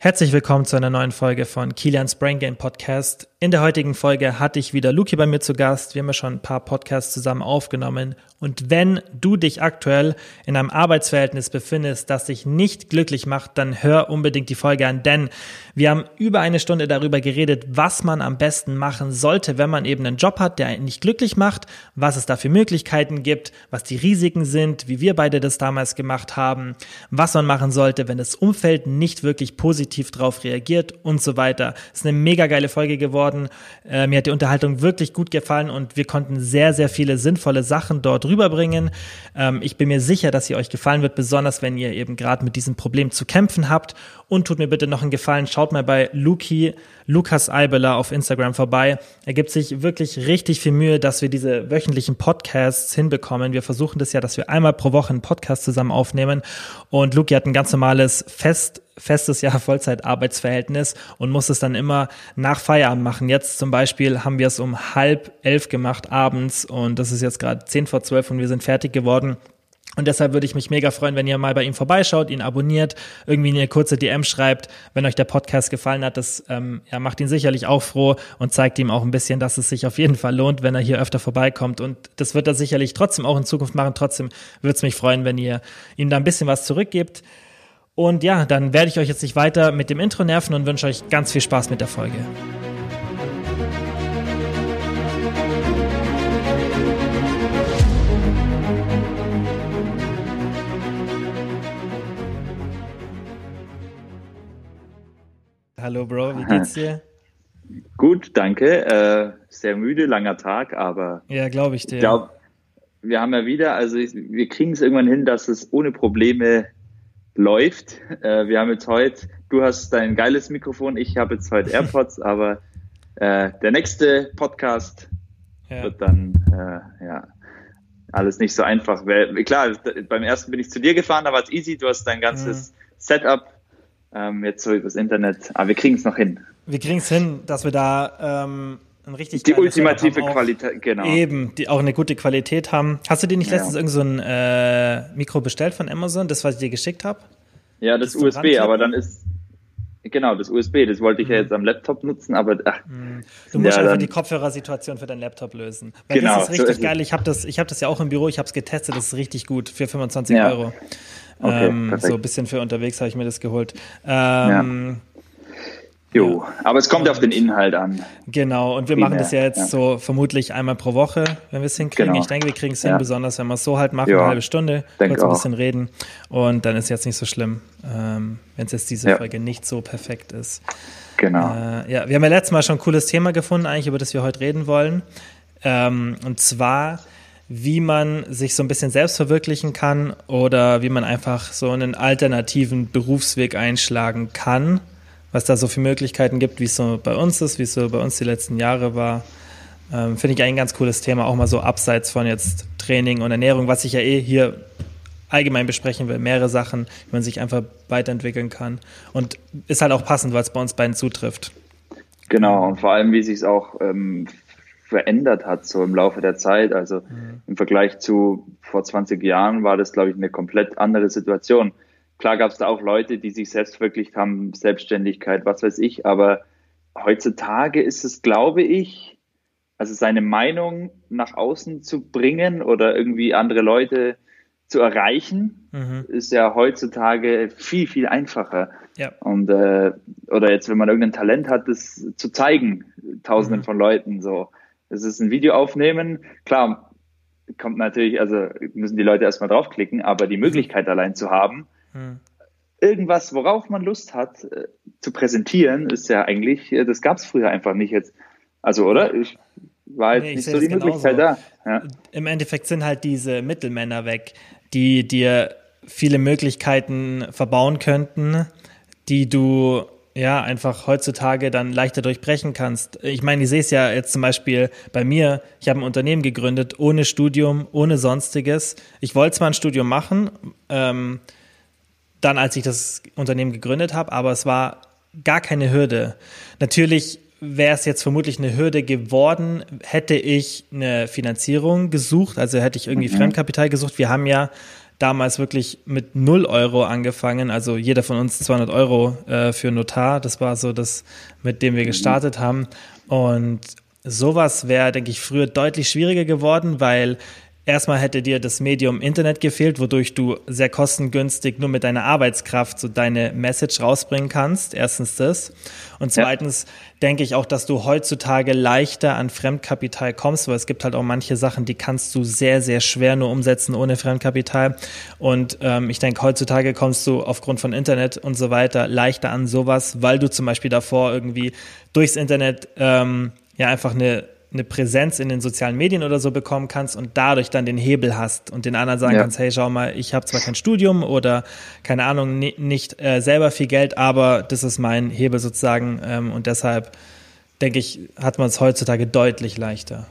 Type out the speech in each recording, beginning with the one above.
Herzlich willkommen zu einer neuen Folge von Kilians Brain Game Podcast. In der heutigen Folge hatte ich wieder Luki bei mir zu Gast. Wir haben ja schon ein paar Podcasts zusammen aufgenommen. Und wenn du dich aktuell in einem Arbeitsverhältnis befindest, das dich nicht glücklich macht, dann hör unbedingt die Folge an, denn wir haben über eine Stunde darüber geredet, was man am besten machen sollte, wenn man eben einen Job hat, der einen nicht glücklich macht, was es da für Möglichkeiten gibt, was die Risiken sind, wie wir beide das damals gemacht haben, was man machen sollte, wenn das Umfeld nicht wirklich positiv drauf reagiert und so weiter. Es ist eine mega geile Folge geworden. Äh, mir hat die Unterhaltung wirklich gut gefallen und wir konnten sehr, sehr viele sinnvolle Sachen dort rüberbringen. Ähm, ich bin mir sicher, dass sie euch gefallen wird, besonders wenn ihr eben gerade mit diesem Problem zu kämpfen habt. Und tut mir bitte noch einen Gefallen, schaut mal bei Luki, Lukas Eibeler auf Instagram vorbei. Er gibt sich wirklich richtig viel Mühe, dass wir diese wöchentlichen Podcasts hinbekommen. Wir versuchen das ja, dass wir einmal pro Woche einen Podcast zusammen aufnehmen. Und Luki hat ein ganz normales Fest festes Jahr Vollzeitarbeitsverhältnis und muss es dann immer nach Feierabend machen. Jetzt zum Beispiel haben wir es um halb elf gemacht abends und das ist jetzt gerade zehn vor zwölf und wir sind fertig geworden. Und deshalb würde ich mich mega freuen, wenn ihr mal bei ihm vorbeischaut, ihn abonniert, irgendwie eine kurze DM schreibt, wenn euch der Podcast gefallen hat. Das ähm, ja, macht ihn sicherlich auch froh und zeigt ihm auch ein bisschen, dass es sich auf jeden Fall lohnt, wenn er hier öfter vorbeikommt. Und das wird er sicherlich trotzdem auch in Zukunft machen. Trotzdem würde es mich freuen, wenn ihr ihm da ein bisschen was zurückgebt. Und ja, dann werde ich euch jetzt nicht weiter mit dem Intro nerven und wünsche euch ganz viel Spaß mit der Folge. Hallo Bro, wie geht's dir? Gut, danke. Äh, sehr müde, langer Tag, aber ja, glaube ich dir. Ich glaube, wir haben ja wieder, also ich, wir kriegen es irgendwann hin, dass es ohne Probleme läuft. Äh, wir haben jetzt heute, du hast dein geiles Mikrofon, ich habe jetzt heute AirPods, aber äh, der nächste Podcast ja. wird dann äh, ja alles nicht so einfach. Klar, beim ersten bin ich zu dir gefahren, da war es easy, du hast dein ganzes mhm. Setup ähm, jetzt so übers Internet. Aber wir kriegen es noch hin. Wir kriegen es hin, dass wir da ähm, ein richtig die ultimative Qualität, genau. Eben, die auch eine gute Qualität haben. Hast du dir nicht letztens ja. irgend so ein äh, Mikro bestellt von Amazon, das was ich dir geschickt habe? Ja, das, das USB, aber dann ist Genau, das USB, das wollte ich mhm. ja jetzt am Laptop nutzen, aber ach, mhm. du musst ja, einfach die Kopfhörersituation für deinen Laptop lösen. Weil genau, das ist richtig so geil. Ich habe das, ich habe das ja auch im Büro, ich habe es getestet, das ist richtig gut für 25 ja. Euro. Okay, ähm, so ein bisschen für unterwegs habe ich mir das geholt. Ähm, Jo, aber es kommt und, auf den Inhalt an. Genau, und wir machen das ja jetzt ja. so vermutlich einmal pro Woche, wenn wir es hinkriegen. Genau. Ich denke, wir kriegen es hin, ja. besonders wenn wir es so halt machen, ja. eine halbe Stunde, kurz ein bisschen reden. Und dann ist jetzt nicht so schlimm, ähm, wenn es jetzt diese Folge nicht so perfekt ist. Genau. Äh, ja, wir haben ja letztes Mal schon ein cooles Thema gefunden, eigentlich, über das wir heute reden wollen. Ähm, und zwar, wie man sich so ein bisschen selbst verwirklichen kann oder wie man einfach so einen alternativen Berufsweg einschlagen kann was da so viele Möglichkeiten gibt, wie es so bei uns ist, wie es so bei uns die letzten Jahre war. Ähm, Finde ich ein ganz cooles Thema, auch mal so abseits von jetzt Training und Ernährung, was ich ja eh hier allgemein besprechen will. Mehrere Sachen, wie man sich einfach weiterentwickeln kann. Und ist halt auch passend, weil es bei uns beiden zutrifft. Genau, und vor allem, wie sich es auch ähm, verändert hat, so im Laufe der Zeit. Also mhm. im Vergleich zu vor 20 Jahren war das, glaube ich, eine komplett andere Situation. Klar gab es da auch Leute, die sich selbst verwirklicht haben, Selbstständigkeit, was weiß ich, aber heutzutage ist es, glaube ich, also seine Meinung nach außen zu bringen oder irgendwie andere Leute zu erreichen, mhm. ist ja heutzutage viel, viel einfacher. Ja. Und äh, oder jetzt, wenn man irgendein Talent hat, das zu zeigen, tausenden mhm. von Leuten so. Es ist ein Video aufnehmen, klar, kommt natürlich, also müssen die Leute erstmal draufklicken, aber die Möglichkeit allein zu haben, hm. Irgendwas, worauf man Lust hat, äh, zu präsentieren, ist ja eigentlich, äh, das gab es früher einfach nicht jetzt. Also, oder? Ich war jetzt nee, nicht so die Möglichkeit da. Ja. Im Endeffekt sind halt diese Mittelmänner weg, die dir viele Möglichkeiten verbauen könnten, die du ja einfach heutzutage dann leichter durchbrechen kannst. Ich meine, ich sehe es ja jetzt zum Beispiel bei mir. Ich habe ein Unternehmen gegründet ohne Studium, ohne sonstiges. Ich wollte zwar ein Studium machen, ähm, dann, als ich das Unternehmen gegründet habe, aber es war gar keine Hürde. Natürlich wäre es jetzt vermutlich eine Hürde geworden, hätte ich eine Finanzierung gesucht, also hätte ich irgendwie mhm. Fremdkapital gesucht. Wir haben ja damals wirklich mit 0 Euro angefangen, also jeder von uns 200 Euro äh, für Notar. Das war so das, mit dem wir gestartet haben. Und sowas wäre, denke ich, früher deutlich schwieriger geworden, weil Erstmal hätte dir das Medium Internet gefehlt, wodurch du sehr kostengünstig nur mit deiner Arbeitskraft so deine Message rausbringen kannst. Erstens das. Und zweitens ja. denke ich auch, dass du heutzutage leichter an Fremdkapital kommst, weil es gibt halt auch manche Sachen, die kannst du sehr, sehr schwer nur umsetzen ohne Fremdkapital. Und ähm, ich denke, heutzutage kommst du aufgrund von Internet und so weiter leichter an sowas, weil du zum Beispiel davor irgendwie durchs Internet ähm, ja einfach eine eine Präsenz in den sozialen Medien oder so bekommen kannst und dadurch dann den Hebel hast und den anderen sagen ja. kannst, hey, schau mal, ich habe zwar kein Studium oder keine Ahnung, nicht äh, selber viel Geld, aber das ist mein Hebel sozusagen ähm, und deshalb denke ich, hat man es heutzutage deutlich leichter.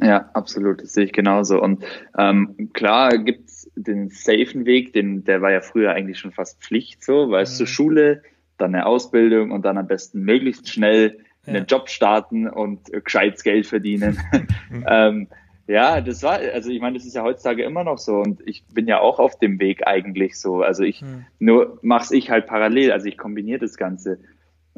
Ja, absolut, das sehe ich genauso. Und ähm, klar gibt's den safen Weg, den, der war ja früher eigentlich schon fast Pflicht so, weißt mhm. du, Schule, dann eine Ausbildung und dann am besten möglichst schnell. Einen Job starten und gescheites Geld verdienen. ähm, ja, das war, also ich meine, das ist ja heutzutage immer noch so und ich bin ja auch auf dem Weg eigentlich so. Also ich hm. nur mach's ich halt parallel, also ich kombiniere das Ganze.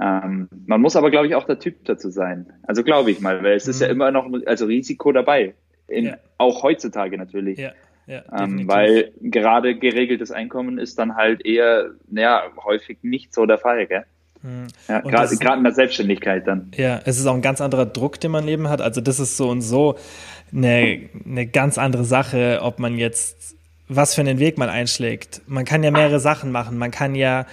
Ähm, man muss aber, glaube ich, auch der Typ dazu sein. Also glaube ich mal, weil es hm. ist ja hm. immer noch also Risiko dabei. In, ja. Auch heutzutage natürlich. Ja. Ja, ähm, weil gerade geregeltes Einkommen ist dann halt eher, naja, häufig nicht so der Fall, gell? Hm. Ja, gerade in der Selbstständigkeit dann. Ja, es ist auch ein ganz anderer Druck, den man Leben hat. Also das ist so und so eine, eine ganz andere Sache, ob man jetzt was für einen Weg man einschlägt. Man kann ja mehrere Sachen machen. Man kann ja,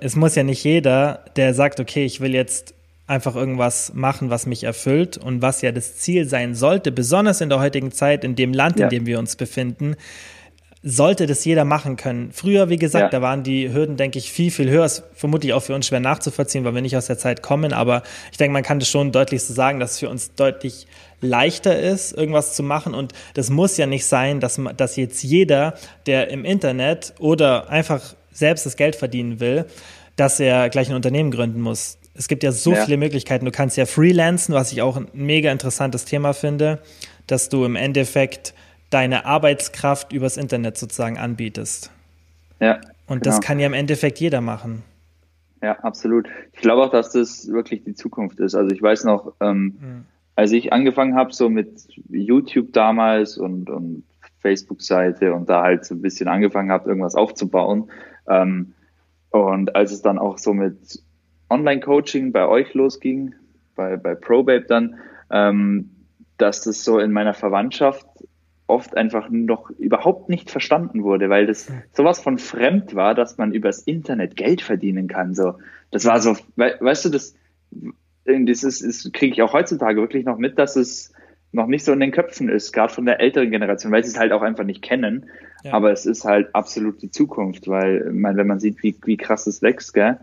es muss ja nicht jeder, der sagt, okay, ich will jetzt einfach irgendwas machen, was mich erfüllt und was ja das Ziel sein sollte, besonders in der heutigen Zeit, in dem Land, ja. in dem wir uns befinden, sollte das jeder machen können. Früher, wie gesagt, ja. da waren die Hürden, denke ich, viel, viel höher. Ist vermutlich auch für uns schwer nachzuvollziehen, weil wir nicht aus der Zeit kommen. Aber ich denke, man kann das schon deutlich so sagen, dass es für uns deutlich leichter ist, irgendwas zu machen. Und das muss ja nicht sein, dass, dass jetzt jeder, der im Internet oder einfach selbst das Geld verdienen will, dass er gleich ein Unternehmen gründen muss. Es gibt ja so ja. viele Möglichkeiten. Du kannst ja freelancen, was ich auch ein mega interessantes Thema finde, dass du im Endeffekt deine Arbeitskraft übers Internet sozusagen anbietest. Ja. Und genau. das kann ja im Endeffekt jeder machen. Ja, absolut. Ich glaube auch, dass das wirklich die Zukunft ist. Also ich weiß noch, ähm, mhm. als ich angefangen habe, so mit YouTube damals und, und Facebook-Seite und da halt so ein bisschen angefangen habe, irgendwas aufzubauen. Ähm, und als es dann auch so mit Online-Coaching bei euch losging, bei, bei ProBabe dann, ähm, dass das so in meiner Verwandtschaft oft einfach noch überhaupt nicht verstanden wurde, weil das sowas von fremd war, dass man übers Internet Geld verdienen kann. So, das war so, we weißt du, das, das ist, ist kriege ich auch heutzutage wirklich noch mit, dass es noch nicht so in den Köpfen ist, gerade von der älteren Generation, weil sie es halt auch einfach nicht kennen. Ja. Aber es ist halt absolut die Zukunft, weil, man, wenn man sieht, wie, wie krass es wächst, gell.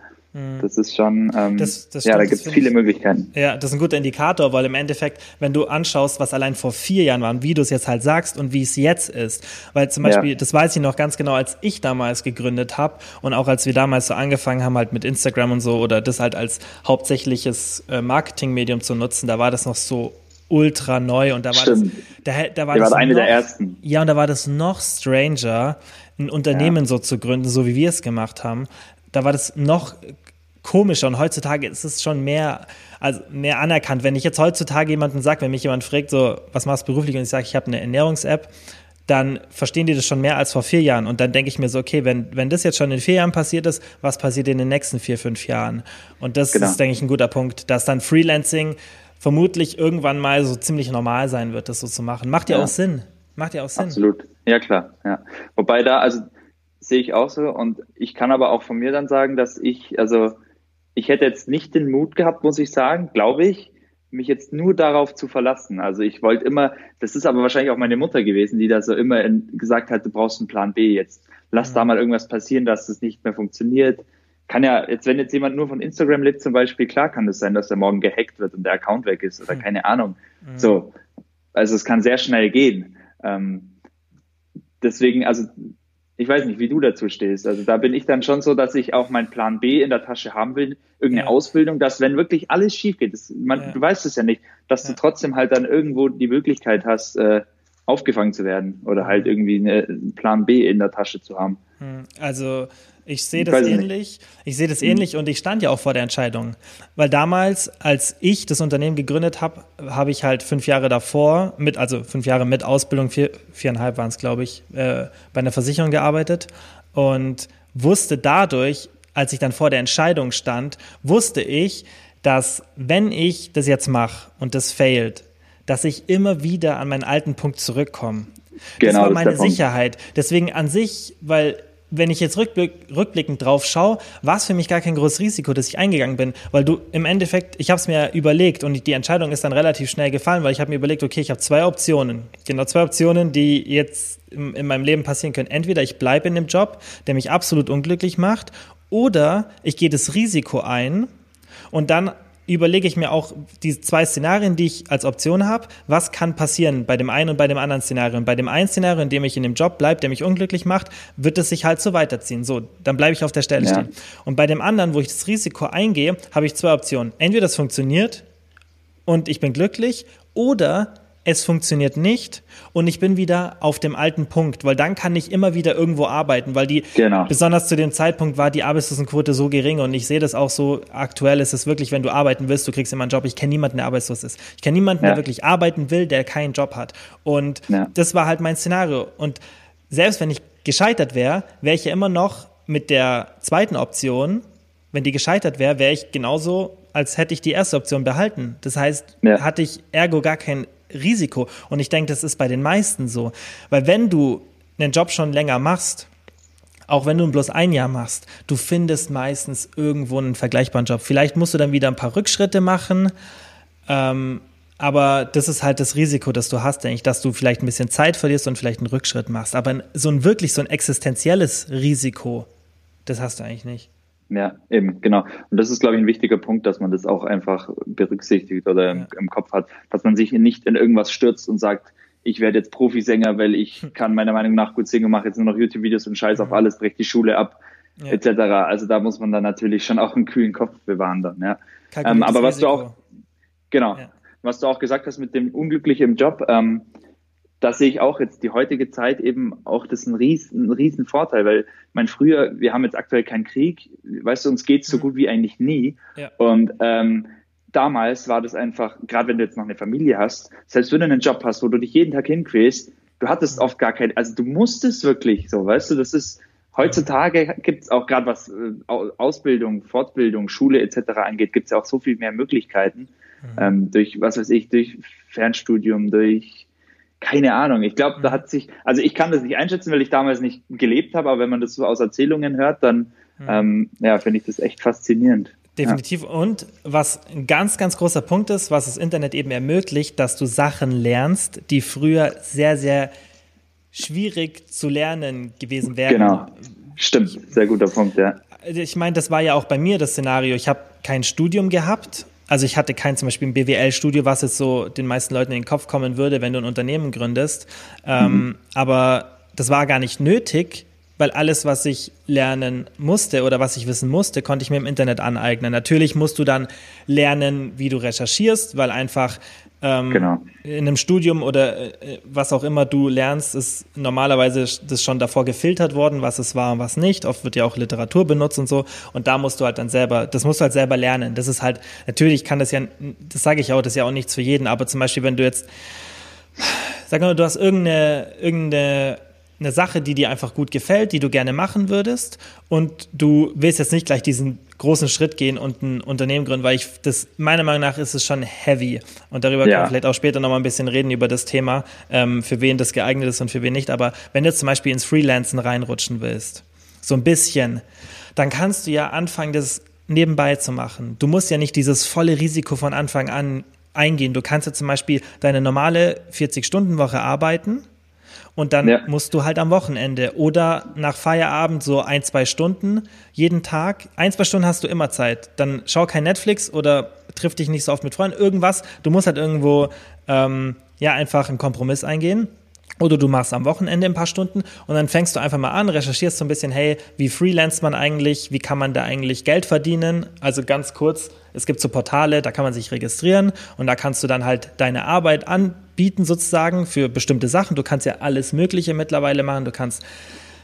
Das ist schon, ähm, das, das ja, da gibt es viele ich, Möglichkeiten. Ja, das ist ein guter Indikator, weil im Endeffekt, wenn du anschaust, was allein vor vier Jahren war und wie du es jetzt halt sagst und wie es jetzt ist, weil zum Beispiel, ja. das weiß ich noch ganz genau, als ich damals gegründet habe und auch als wir damals so angefangen haben, halt mit Instagram und so oder das halt als hauptsächliches äh, Marketingmedium zu nutzen, da war das noch so ultra neu und da war Stimmt. das, da, da war das eine noch, der ersten. Ja, und da war das noch stranger, ein Unternehmen ja. so zu gründen, so wie wir es gemacht haben da war das noch komischer und heutzutage ist es schon mehr, also mehr anerkannt. Wenn ich jetzt heutzutage jemanden sage, wenn mich jemand fragt, so, was machst du beruflich und ich sage, ich habe eine Ernährungs-App, dann verstehen die das schon mehr als vor vier Jahren. Und dann denke ich mir so, okay, wenn, wenn das jetzt schon in vier Jahren passiert ist, was passiert in den nächsten vier, fünf Jahren? Und das genau. ist, denke ich, ein guter Punkt, dass dann Freelancing vermutlich irgendwann mal so ziemlich normal sein wird, das so zu machen. Macht ja, ja. auch Sinn. Macht ja auch Sinn. Absolut. Ja, klar. Ja. Wobei da, also sehe ich auch so. Und ich kann aber auch von mir dann sagen, dass ich, also ich hätte jetzt nicht den Mut gehabt, muss ich sagen, glaube ich, mich jetzt nur darauf zu verlassen. Also ich wollte immer, das ist aber wahrscheinlich auch meine Mutter gewesen, die da so immer in, gesagt hat, du brauchst einen Plan B jetzt. Lass mhm. da mal irgendwas passieren, dass es nicht mehr funktioniert. Kann ja, jetzt wenn jetzt jemand nur von Instagram lebt zum Beispiel, klar kann es das sein, dass der morgen gehackt wird und der Account weg ist oder mhm. keine Ahnung. Mhm. So, also es kann sehr schnell gehen. Ähm, deswegen, also ich weiß nicht, wie du dazu stehst. Also da bin ich dann schon so, dass ich auch meinen Plan B in der Tasche haben will, irgendeine ja. Ausbildung, dass wenn wirklich alles schief geht, das, man, ja. du weißt es ja nicht, dass ja. du trotzdem halt dann irgendwo die Möglichkeit hast, äh, aufgefangen zu werden oder halt irgendwie einen Plan B in der Tasche zu haben. Hm, also ich sehe das ähnlich. Ich sehe das mhm. ähnlich und ich stand ja auch vor der Entscheidung. Weil damals, als ich das Unternehmen gegründet habe, habe ich halt fünf Jahre davor, mit, also fünf Jahre mit Ausbildung, vier, viereinhalb waren es, glaube ich, äh, bei einer Versicherung gearbeitet und wusste dadurch, als ich dann vor der Entscheidung stand, wusste ich, dass wenn ich das jetzt mache und das failt, dass ich immer wieder an meinen alten Punkt zurückkomme. Genau, das war meine Sicherheit. Deswegen an sich, weil wenn ich jetzt rückblick, rückblickend drauf schaue, war es für mich gar kein großes Risiko, dass ich eingegangen bin, weil du im Endeffekt, ich habe es mir überlegt und die Entscheidung ist dann relativ schnell gefallen, weil ich habe mir überlegt, okay, ich habe zwei Optionen, genau zwei Optionen, die jetzt in, in meinem Leben passieren können. Entweder ich bleibe in dem Job, der mich absolut unglücklich macht, oder ich gehe das Risiko ein und dann überlege ich mir auch die zwei Szenarien, die ich als Option habe. Was kann passieren bei dem einen und bei dem anderen Szenario? Und bei dem einen Szenario, in dem ich in dem Job bleibe, der mich unglücklich macht, wird es sich halt so weiterziehen. So, dann bleibe ich auf der Stelle ja. stehen. Und bei dem anderen, wo ich das Risiko eingehe, habe ich zwei Optionen. Entweder das funktioniert und ich bin glücklich oder es funktioniert nicht und ich bin wieder auf dem alten Punkt, weil dann kann ich immer wieder irgendwo arbeiten, weil die, genau. besonders zu dem Zeitpunkt war die Arbeitslosenquote so gering und ich sehe das auch so, aktuell ist es wirklich, wenn du arbeiten willst, du kriegst immer einen Job. Ich kenne niemanden, der arbeitslos ist. Ich kenne niemanden, ja. der wirklich arbeiten will, der keinen Job hat. Und ja. das war halt mein Szenario. Und selbst wenn ich gescheitert wäre, wäre ich ja immer noch mit der zweiten Option, wenn die gescheitert wäre, wäre ich genauso, als hätte ich die erste Option behalten. Das heißt, ja. hatte ich ergo gar kein Risiko. Und ich denke, das ist bei den meisten so. Weil wenn du einen Job schon länger machst, auch wenn du ihn bloß ein Jahr machst, du findest meistens irgendwo einen vergleichbaren Job. Vielleicht musst du dann wieder ein paar Rückschritte machen, ähm, aber das ist halt das Risiko, das du hast, denke ich, dass du vielleicht ein bisschen Zeit verlierst und vielleicht einen Rückschritt machst. Aber so ein wirklich so ein existenzielles Risiko, das hast du eigentlich nicht. Ja, eben, genau. Und das ist, glaube ich, ein wichtiger Punkt, dass man das auch einfach berücksichtigt oder im, im, Kopf hat, dass man sich nicht in irgendwas stürzt und sagt, ich werde jetzt Profisänger, weil ich hm. kann meiner Meinung nach gut singen, mache jetzt nur noch YouTube-Videos und scheiß auf hm. alles, breche die Schule ab, ja. etc. Also da muss man dann natürlich schon auch einen kühlen Kopf bewahren dann, ja. Ähm, aber was Risiko. du auch, genau, ja. was du auch gesagt hast mit dem Unglücklich im Job, ähm, da sehe ich auch jetzt die heutige Zeit eben auch das ist ein riesen, ein riesen Vorteil, weil mein früher, wir haben jetzt aktuell keinen Krieg, weißt du, uns geht's so mhm. gut wie eigentlich nie. Ja. Und ähm, damals war das einfach, gerade wenn du jetzt noch eine Familie hast, selbst wenn du einen Job hast, wo du dich jeden Tag hinquälst, du hattest mhm. oft gar kein, also du musstest wirklich so, weißt du, das ist, heutzutage gibt's auch gerade was äh, Ausbildung, Fortbildung, Schule etc. angeht, gibt's ja auch so viel mehr Möglichkeiten, mhm. ähm, durch, was weiß ich, durch Fernstudium, durch keine Ahnung. Ich glaube, da mhm. hat sich, also ich kann das nicht einschätzen, weil ich damals nicht gelebt habe, aber wenn man das so aus Erzählungen hört, dann mhm. ähm, ja, finde ich das echt faszinierend. Definitiv. Ja. Und was ein ganz, ganz großer Punkt ist, was das Internet eben ermöglicht, dass du Sachen lernst, die früher sehr, sehr schwierig zu lernen gewesen wären. Genau. Stimmt, sehr guter Punkt, ja. Ich meine, das war ja auch bei mir das Szenario. Ich habe kein Studium gehabt also ich hatte kein zum Beispiel ein BWL-Studio, was jetzt so den meisten Leuten in den Kopf kommen würde, wenn du ein Unternehmen gründest. Ähm, mhm. aber das war gar nicht nötig, weil alles, was ich lernen musste oder was ich wissen musste, konnte ich mir im Internet aneignen. Natürlich musst du dann lernen, wie du recherchierst, weil einfach ähm, genau. In einem Studium oder äh, was auch immer du lernst, ist normalerweise das schon davor gefiltert worden, was es war und was nicht. Oft wird ja auch Literatur benutzt und so. Und da musst du halt dann selber, das musst du halt selber lernen. Das ist halt, natürlich kann das ja, das sage ich auch, das ist ja auch nichts für jeden. Aber zum Beispiel, wenn du jetzt, sag mal, du hast irgendeine, irgendeine eine Sache, die dir einfach gut gefällt, die du gerne machen würdest und du willst jetzt nicht gleich diesen großen Schritt gehen und ein Unternehmen gründen, weil ich das meiner Meinung nach ist es schon heavy und darüber ja. können wir vielleicht auch später noch mal ein bisschen reden über das Thema, ähm, für wen das geeignet ist und für wen nicht. Aber wenn du jetzt zum Beispiel ins Freelancen reinrutschen willst, so ein bisschen, dann kannst du ja anfangen, das nebenbei zu machen. Du musst ja nicht dieses volle Risiko von Anfang an eingehen. Du kannst ja zum Beispiel deine normale 40-Stunden-Woche arbeiten und dann ja. musst du halt am Wochenende oder nach Feierabend so ein, zwei Stunden jeden Tag. Ein, zwei Stunden hast du immer Zeit. Dann schau kein Netflix oder triff dich nicht so oft mit Freunden. Irgendwas. Du musst halt irgendwo ähm, ja einfach einen Kompromiss eingehen. Oder du machst am Wochenende ein paar Stunden und dann fängst du einfach mal an, recherchierst so ein bisschen, hey, wie freelance man eigentlich, wie kann man da eigentlich Geld verdienen? Also ganz kurz, es gibt so Portale, da kann man sich registrieren und da kannst du dann halt deine Arbeit anbieten sozusagen für bestimmte Sachen. Du kannst ja alles Mögliche mittlerweile machen. Du kannst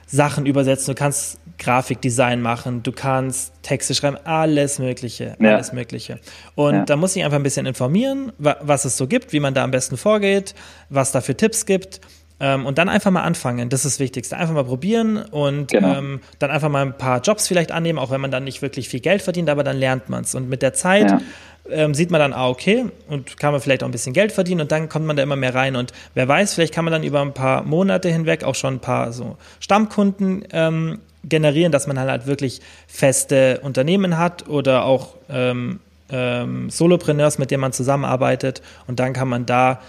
Sachen übersetzen, du kannst Grafikdesign machen, du kannst Texte schreiben, alles Mögliche, ja. alles Mögliche. Und ja. da muss ich einfach ein bisschen informieren, was es so gibt, wie man da am besten vorgeht, was da für Tipps gibt ähm, und dann einfach mal anfangen, das ist das Wichtigste. Einfach mal probieren und genau. ähm, dann einfach mal ein paar Jobs vielleicht annehmen, auch wenn man dann nicht wirklich viel Geld verdient, aber dann lernt man es. Und mit der Zeit ja. ähm, sieht man dann, ah, okay, und kann man vielleicht auch ein bisschen Geld verdienen und dann kommt man da immer mehr rein. Und wer weiß, vielleicht kann man dann über ein paar Monate hinweg auch schon ein paar so Stammkunden ähm, generieren, dass man halt wirklich feste Unternehmen hat oder auch ähm, ähm, Solopreneurs, mit denen man zusammenarbeitet. Und dann kann man da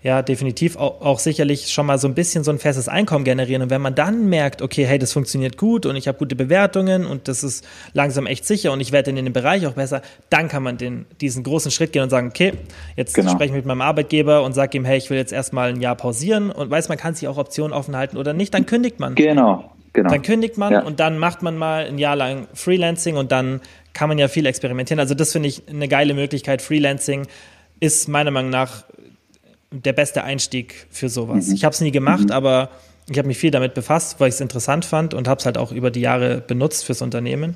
ja, definitiv auch, auch, sicherlich schon mal so ein bisschen so ein festes Einkommen generieren. Und wenn man dann merkt, okay, hey, das funktioniert gut und ich habe gute Bewertungen und das ist langsam echt sicher und ich werde in dem Bereich auch besser, dann kann man den, diesen großen Schritt gehen und sagen, okay, jetzt genau. spreche ich mit meinem Arbeitgeber und sage ihm, hey, ich will jetzt erstmal ein Jahr pausieren und weiß, man kann sich auch Optionen offen halten oder nicht, dann kündigt man. Genau. Genau. Dann kündigt man ja. und dann macht man mal ein Jahr lang Freelancing und dann kann man ja viel experimentieren. Also das finde ich eine geile Möglichkeit. Freelancing ist meiner Meinung nach der beste Einstieg für sowas. Mhm. Ich habe es nie gemacht, mhm. aber ich habe mich viel damit befasst, weil ich es interessant fand und habe es halt auch über die Jahre benutzt fürs Unternehmen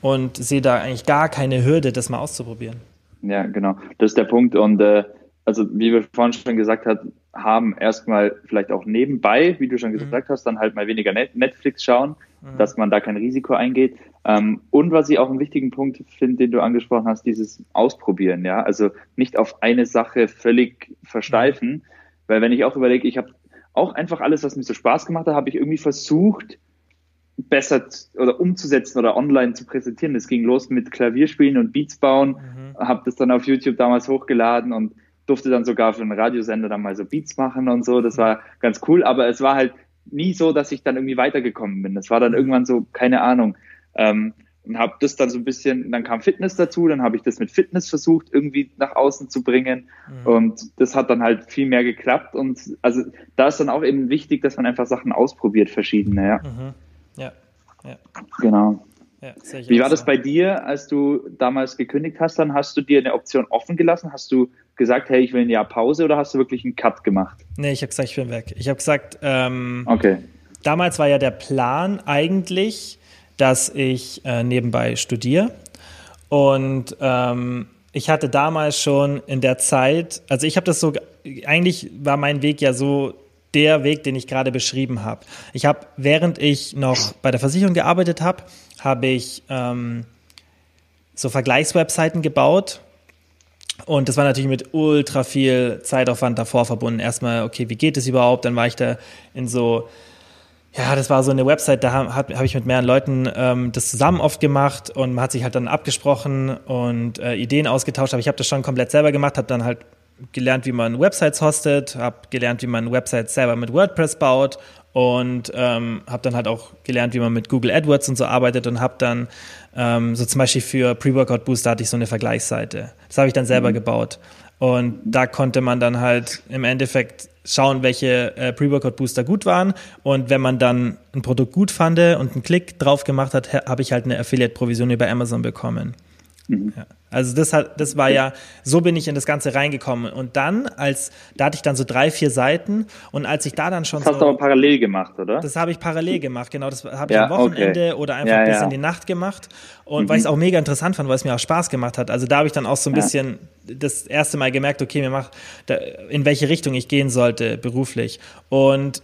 und sehe da eigentlich gar keine Hürde, das mal auszuprobieren. Ja, genau. Das ist der Punkt. Und äh, also wie wir vorhin schon gesagt haben, haben erstmal vielleicht auch nebenbei, wie du schon mhm. gesagt mhm. hast, dann halt mal weniger Netflix schauen, mhm. dass man da kein Risiko eingeht. Ähm, und was ich auch einen wichtigen Punkt finde, den du angesprochen hast, dieses Ausprobieren, ja, also nicht auf eine Sache völlig versteifen, mhm. weil wenn ich auch überlege, ich habe auch einfach alles, was mir so Spaß gemacht hat, habe ich irgendwie versucht, besser oder umzusetzen oder online zu präsentieren. Das ging los mit Klavierspielen und Beats bauen, mhm. habe das dann auf YouTube damals hochgeladen und durfte dann sogar für einen Radiosender dann mal so Beats machen und so. Das war ganz cool, aber es war halt nie so, dass ich dann irgendwie weitergekommen bin. Das war dann irgendwann so, keine Ahnung. Ähm, und habe das dann so ein bisschen, dann kam Fitness dazu, dann habe ich das mit Fitness versucht, irgendwie nach außen zu bringen. Mhm. Und das hat dann halt viel mehr geklappt. Und also da ist dann auch eben wichtig, dass man einfach Sachen ausprobiert, verschiedene, ja. Mhm. Ja. ja. Genau. Ja, Wie war das bei dir, als du damals gekündigt hast? Dann hast du dir eine Option offen gelassen? Hast du gesagt, hey, ich will ein Jahr Pause oder hast du wirklich einen Cut gemacht? Nee, ich habe gesagt, ich bin weg. Ich habe gesagt, ähm, okay. damals war ja der Plan eigentlich, dass ich äh, nebenbei studiere. Und ähm, ich hatte damals schon in der Zeit, also ich habe das so, eigentlich war mein Weg ja so der Weg, den ich gerade beschrieben habe. Ich habe, während ich noch bei der Versicherung gearbeitet habe, habe ich ähm, so Vergleichswebseiten gebaut. Und das war natürlich mit ultra viel Zeitaufwand davor verbunden. Erstmal, okay, wie geht es überhaupt? Dann war ich da in so, ja, das war so eine Website, da habe hab ich mit mehreren Leuten ähm, das zusammen oft gemacht und man hat sich halt dann abgesprochen und äh, Ideen ausgetauscht. Aber ich habe das schon komplett selber gemacht, habe dann halt gelernt, wie man Websites hostet, habe gelernt, wie man Websites selber mit WordPress baut und ähm, habe dann halt auch gelernt, wie man mit Google AdWords und so arbeitet und habe dann ähm, so zum Beispiel für Pre-Workout Booster hatte ich so eine Vergleichsseite. Das habe ich dann selber mhm. gebaut und da konnte man dann halt im Endeffekt schauen, welche äh, Pre-Workout Booster gut waren und wenn man dann ein Produkt gut fand und einen Klick drauf gemacht hat, habe ich halt eine Affiliate-Provision über Amazon bekommen. Mhm. Ja. Also das hat, das war ja, so bin ich in das Ganze reingekommen. Und dann, als, da hatte ich dann so drei, vier Seiten und als ich da dann schon. Das hast so, du aber parallel gemacht, oder? Das habe ich parallel gemacht, genau. Das habe ich ja, am Wochenende okay. oder einfach ja, bis in die Nacht gemacht. Und mhm. weil ich es auch mega interessant fand, weil es mir auch Spaß gemacht hat. Also da habe ich dann auch so ein bisschen das erste Mal gemerkt, okay, mir macht, in welche Richtung ich gehen sollte beruflich. Und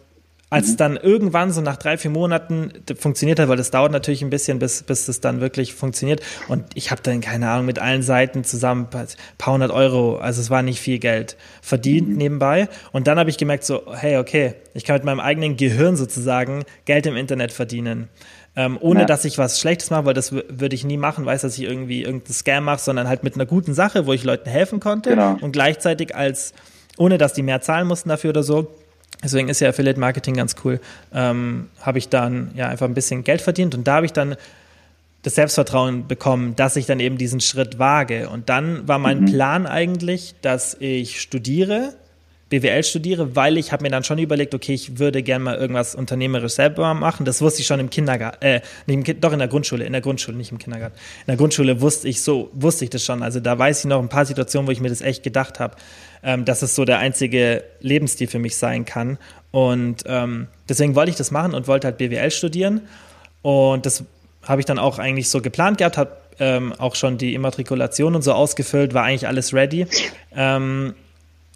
als mhm. dann irgendwann so nach drei, vier Monaten funktioniert hat, weil das dauert natürlich ein bisschen, bis, bis das dann wirklich funktioniert. Und ich habe dann, keine Ahnung, mit allen Seiten zusammen ein paar hundert Euro, also es war nicht viel Geld, verdient mhm. nebenbei. Und dann habe ich gemerkt, so, hey, okay, ich kann mit meinem eigenen Gehirn sozusagen Geld im Internet verdienen. Ähm, ohne ja. dass ich was Schlechtes mache, weil das würde ich nie machen, weiß, dass ich irgendwie irgendeinen Scam mache, sondern halt mit einer guten Sache, wo ich Leuten helfen konnte genau. und gleichzeitig als, ohne dass die mehr zahlen mussten dafür oder so, Deswegen ist ja Affiliate Marketing ganz cool. Ähm, habe ich dann ja einfach ein bisschen Geld verdient und da habe ich dann das Selbstvertrauen bekommen, dass ich dann eben diesen Schritt wage. Und dann war mein mhm. Plan eigentlich, dass ich studiere, BWL studiere, weil ich habe mir dann schon überlegt, okay, ich würde gerne mal irgendwas unternehmerisch selber machen. Das wusste ich schon im Kindergarten, äh, nicht im, doch in der Grundschule, in der Grundschule, nicht im Kindergarten. In der Grundschule wusste ich so, wusste ich das schon. Also da weiß ich noch ein paar Situationen, wo ich mir das echt gedacht habe, ähm, dass es so der einzige Lebensstil für mich sein kann. Und ähm, deswegen wollte ich das machen und wollte halt BWL studieren. Und das habe ich dann auch eigentlich so geplant gehabt, habe ähm, auch schon die Immatrikulation und so ausgefüllt, war eigentlich alles ready. Ähm,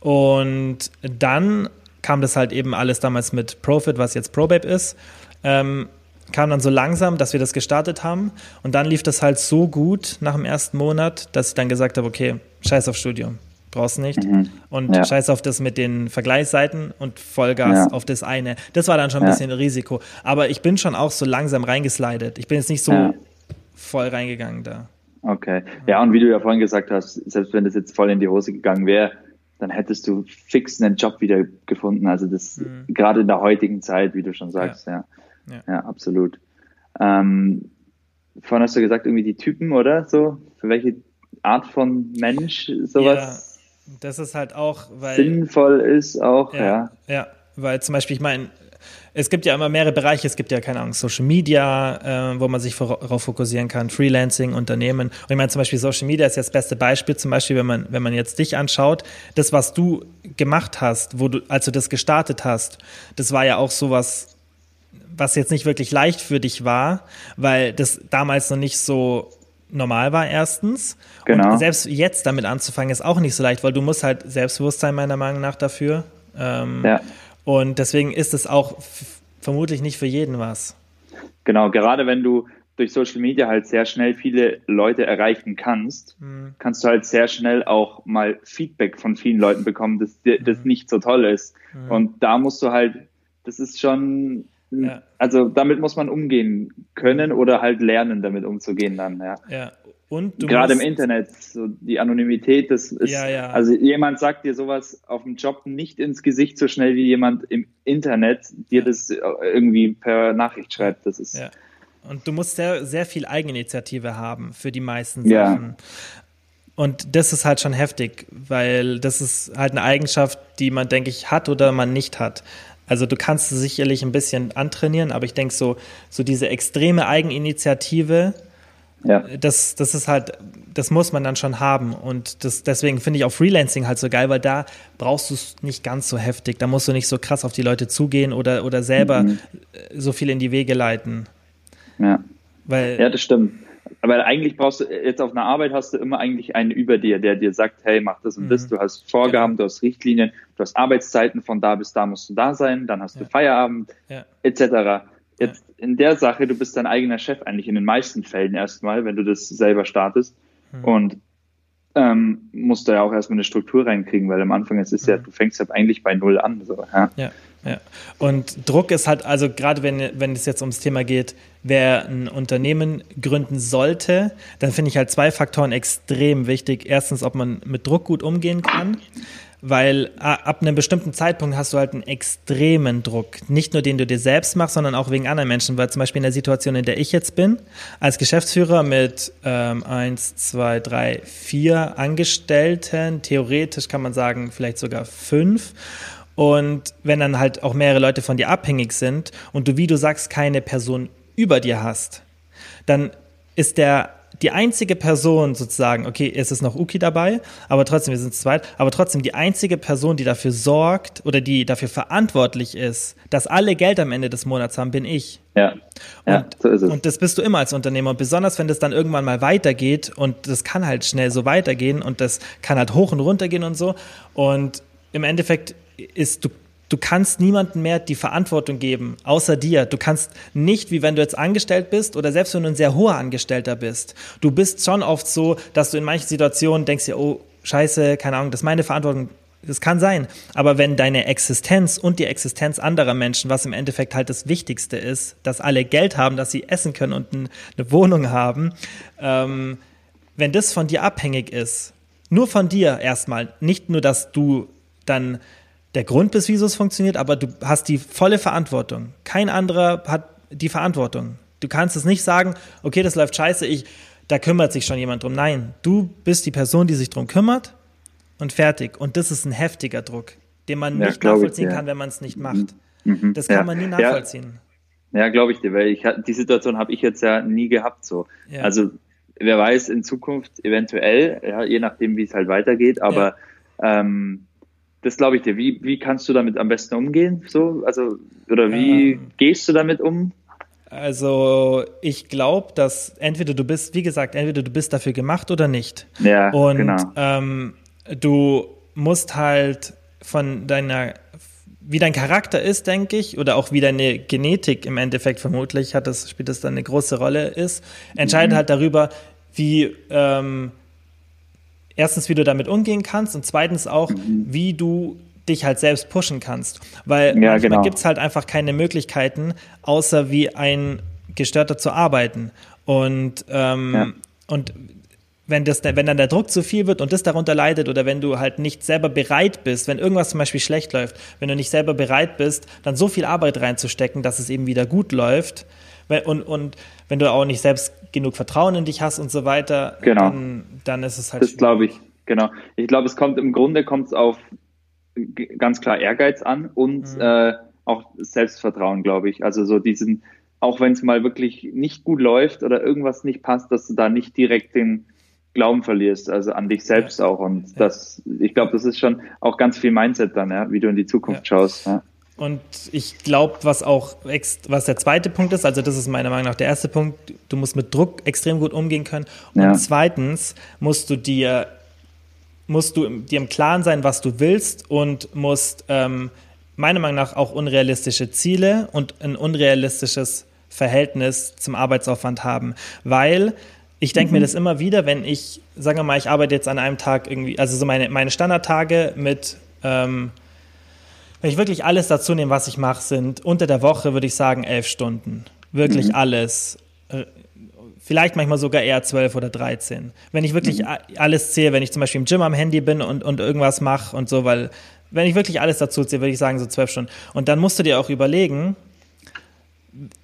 und dann kam das halt eben alles damals mit Profit, was jetzt Probabe ist. Ähm, kam dann so langsam, dass wir das gestartet haben. Und dann lief das halt so gut nach dem ersten Monat, dass ich dann gesagt habe, okay, scheiß auf Studium. Brauchst nicht. Mhm. Und ja. scheiß auf das mit den Vergleichsseiten und Vollgas ja. auf das eine. Das war dann schon ein ja. bisschen Risiko. Aber ich bin schon auch so langsam reingeslidet. Ich bin jetzt nicht so voll reingegangen da. Okay. Ja, und wie du ja vorhin gesagt hast, selbst wenn das jetzt voll in die Hose gegangen wäre, dann hättest du fix einen Job wieder gefunden. Also das mhm. gerade in der heutigen Zeit, wie du schon sagst, ja. Ja, absolut. Ähm, vorhin hast du gesagt, irgendwie die Typen, oder? So, für welche Art von Mensch sowas das ist halt auch, weil sinnvoll ist auch, ja. Ja, ja weil zum Beispiel, ich meine, es gibt ja immer mehrere Bereiche. Es gibt ja, keine Ahnung, Social Media, äh, wo man sich darauf fokussieren kann, Freelancing, Unternehmen. Und ich meine, zum Beispiel Social Media ist jetzt das beste Beispiel. Zum Beispiel, wenn man, wenn man jetzt dich anschaut, das, was du gemacht hast, wo du, als du das gestartet hast, das war ja auch sowas, was jetzt nicht wirklich leicht für dich war, weil das damals noch nicht so normal war erstens. Genau. Und selbst jetzt damit anzufangen ist auch nicht so leicht, weil du musst halt Selbstbewusstsein meiner Meinung nach dafür. Ähm, ja. Und deswegen ist es auch vermutlich nicht für jeden was. Genau, gerade wenn du durch Social Media halt sehr schnell viele Leute erreichen kannst, mhm. kannst du halt sehr schnell auch mal Feedback von vielen Leuten bekommen, dass das mhm. nicht so toll ist. Mhm. Und da musst du halt, das ist schon, ja. also damit muss man umgehen können oder halt lernen, damit umzugehen dann, ja. Ja, und Gerade im Internet, so die Anonymität, das ist, ja, ja. also jemand sagt dir sowas auf dem Job nicht ins Gesicht so schnell wie jemand im Internet dir das irgendwie per Nachricht schreibt. Das ist. Ja. Und du musst sehr, sehr viel Eigeninitiative haben für die meisten Sachen. Und das ist halt schon heftig, weil das ist halt eine Eigenschaft, die man, denke ich, hat oder man nicht hat. Also du kannst sicherlich ein bisschen antrainieren, aber ich denke so, so diese extreme Eigeninitiative, ja. Das, das ist halt, das muss man dann schon haben. Und das, deswegen finde ich auch Freelancing halt so geil, weil da brauchst du es nicht ganz so heftig. Da musst du nicht so krass auf die Leute zugehen oder, oder selber mhm. so viel in die Wege leiten. Ja. Weil, ja, das stimmt. Aber eigentlich brauchst du, jetzt auf einer Arbeit hast du immer eigentlich einen über dir, der dir sagt, hey, mach das und mhm. das. Du hast Vorgaben, genau. du hast Richtlinien, du hast Arbeitszeiten, von da bis da musst du da sein, dann hast ja. du Feierabend, ja. etc. Jetzt in der Sache, du bist dein eigener Chef eigentlich in den meisten Fällen erstmal, wenn du das selber startest. Mhm. Und ähm, musst du ja auch erstmal eine Struktur reinkriegen, weil am Anfang es ist mhm. ja, du fängst halt eigentlich bei null an. So, ja. Ja. Und Druck ist halt, also gerade wenn, wenn es jetzt ums Thema geht, wer ein Unternehmen gründen sollte, dann finde ich halt zwei Faktoren extrem wichtig. Erstens, ob man mit Druck gut umgehen kann weil ab einem bestimmten Zeitpunkt hast du halt einen extremen Druck. Nicht nur den du dir selbst machst, sondern auch wegen anderen Menschen. Weil zum Beispiel in der Situation, in der ich jetzt bin, als Geschäftsführer mit ähm, eins, zwei, drei, vier Angestellten, theoretisch kann man sagen, vielleicht sogar fünf. Und wenn dann halt auch mehrere Leute von dir abhängig sind und du, wie du sagst, keine Person über dir hast, dann ist der die einzige Person sozusagen, okay, es ist noch Uki dabei, aber trotzdem, wir sind zu zweit, aber trotzdem die einzige Person, die dafür sorgt oder die dafür verantwortlich ist, dass alle Geld am Ende des Monats haben, bin ich. Ja. Und, ja, so ist es. und das bist du immer als Unternehmer. Und besonders, wenn das dann irgendwann mal weitergeht und das kann halt schnell so weitergehen und das kann halt hoch und runter gehen und so. Und im Endeffekt ist, du Du kannst niemandem mehr die Verantwortung geben, außer dir. Du kannst nicht, wie wenn du jetzt angestellt bist oder selbst wenn du ein sehr hoher Angestellter bist. Du bist schon oft so, dass du in manchen Situationen denkst dir, oh, scheiße, keine Ahnung, das ist meine Verantwortung. Das kann sein. Aber wenn deine Existenz und die Existenz anderer Menschen, was im Endeffekt halt das Wichtigste ist, dass alle Geld haben, dass sie essen können und eine Wohnung haben, ähm, wenn das von dir abhängig ist, nur von dir erstmal, nicht nur, dass du dann der Grund bist, wieso es funktioniert, aber du hast die volle Verantwortung. Kein anderer hat die Verantwortung. Du kannst es nicht sagen, okay, das läuft scheiße, ich, da kümmert sich schon jemand drum. Nein, du bist die Person, die sich drum kümmert und fertig. Und das ist ein heftiger Druck. den man nicht nachvollziehen ich, kann, wenn man es nicht macht. Mhm. Das kann man nie nachvollziehen. Ja, glaube ich dir, weil ich die Situation habe ich jetzt ja nie gehabt so. Also wer weiß in Zukunft eventuell, ja, je nachdem wie es halt weitergeht, aber ähm, das glaube ich dir. Wie, wie kannst du damit am besten umgehen? So, also, oder wie ähm, gehst du damit um? Also ich glaube, dass entweder du bist, wie gesagt, entweder du bist dafür gemacht oder nicht. Ja, und genau. ähm, du musst halt von deiner, wie dein Charakter ist, denke ich, oder auch wie deine Genetik im Endeffekt vermutlich hat das, spielt das dann eine große Rolle ist, entscheidet mhm. halt darüber, wie ähm, erstens, wie du damit umgehen kannst und zweitens auch, mhm. wie du dich halt selbst pushen kannst. Weil ja, manchmal genau. gibt es halt einfach keine Möglichkeiten, außer wie ein Gestörter zu arbeiten. Und, ähm, ja. und wenn, das, wenn dann der Druck zu viel wird und das darunter leidet oder wenn du halt nicht selber bereit bist, wenn irgendwas zum Beispiel schlecht läuft, wenn du nicht selber bereit bist, dann so viel Arbeit reinzustecken, dass es eben wieder gut läuft und, und wenn du auch nicht selbst genug Vertrauen in dich hast und so weiter, genau. dann, dann ist es halt. Das glaube ich, genau. Ich glaube, es kommt im Grunde kommt es auf ganz klar Ehrgeiz an und mhm. äh, auch Selbstvertrauen, glaube ich. Also so diesen, auch wenn es mal wirklich nicht gut läuft oder irgendwas nicht passt, dass du da nicht direkt den Glauben verlierst, also an dich selbst ja. auch. Und ja. das, ich glaube, das ist schon auch ganz viel Mindset dann, ja, wie du in die Zukunft schaust. Ja. Und ich glaube, was auch was der zweite Punkt ist, also das ist meiner Meinung nach der erste Punkt, du musst mit Druck extrem gut umgehen können. Und zweitens musst du dir musst du dir im Klaren sein, was du willst und musst ähm, meiner Meinung nach auch unrealistische Ziele und ein unrealistisches Verhältnis zum Arbeitsaufwand haben, weil ich denke mhm. mir das immer wieder, wenn ich, sagen wir mal, ich arbeite jetzt an einem Tag irgendwie, also so meine, meine Standardtage mit, ähm, wenn ich wirklich alles dazu nehme, was ich mache, sind unter der Woche, würde ich sagen, elf Stunden. Wirklich mhm. alles. Äh, Vielleicht manchmal sogar eher zwölf oder dreizehn. Wenn ich wirklich mhm. alles zähle, wenn ich zum Beispiel im Gym am Handy bin und, und irgendwas mache und so, weil wenn ich wirklich alles dazu zähle, würde ich sagen so zwölf Stunden. Und dann musst du dir auch überlegen,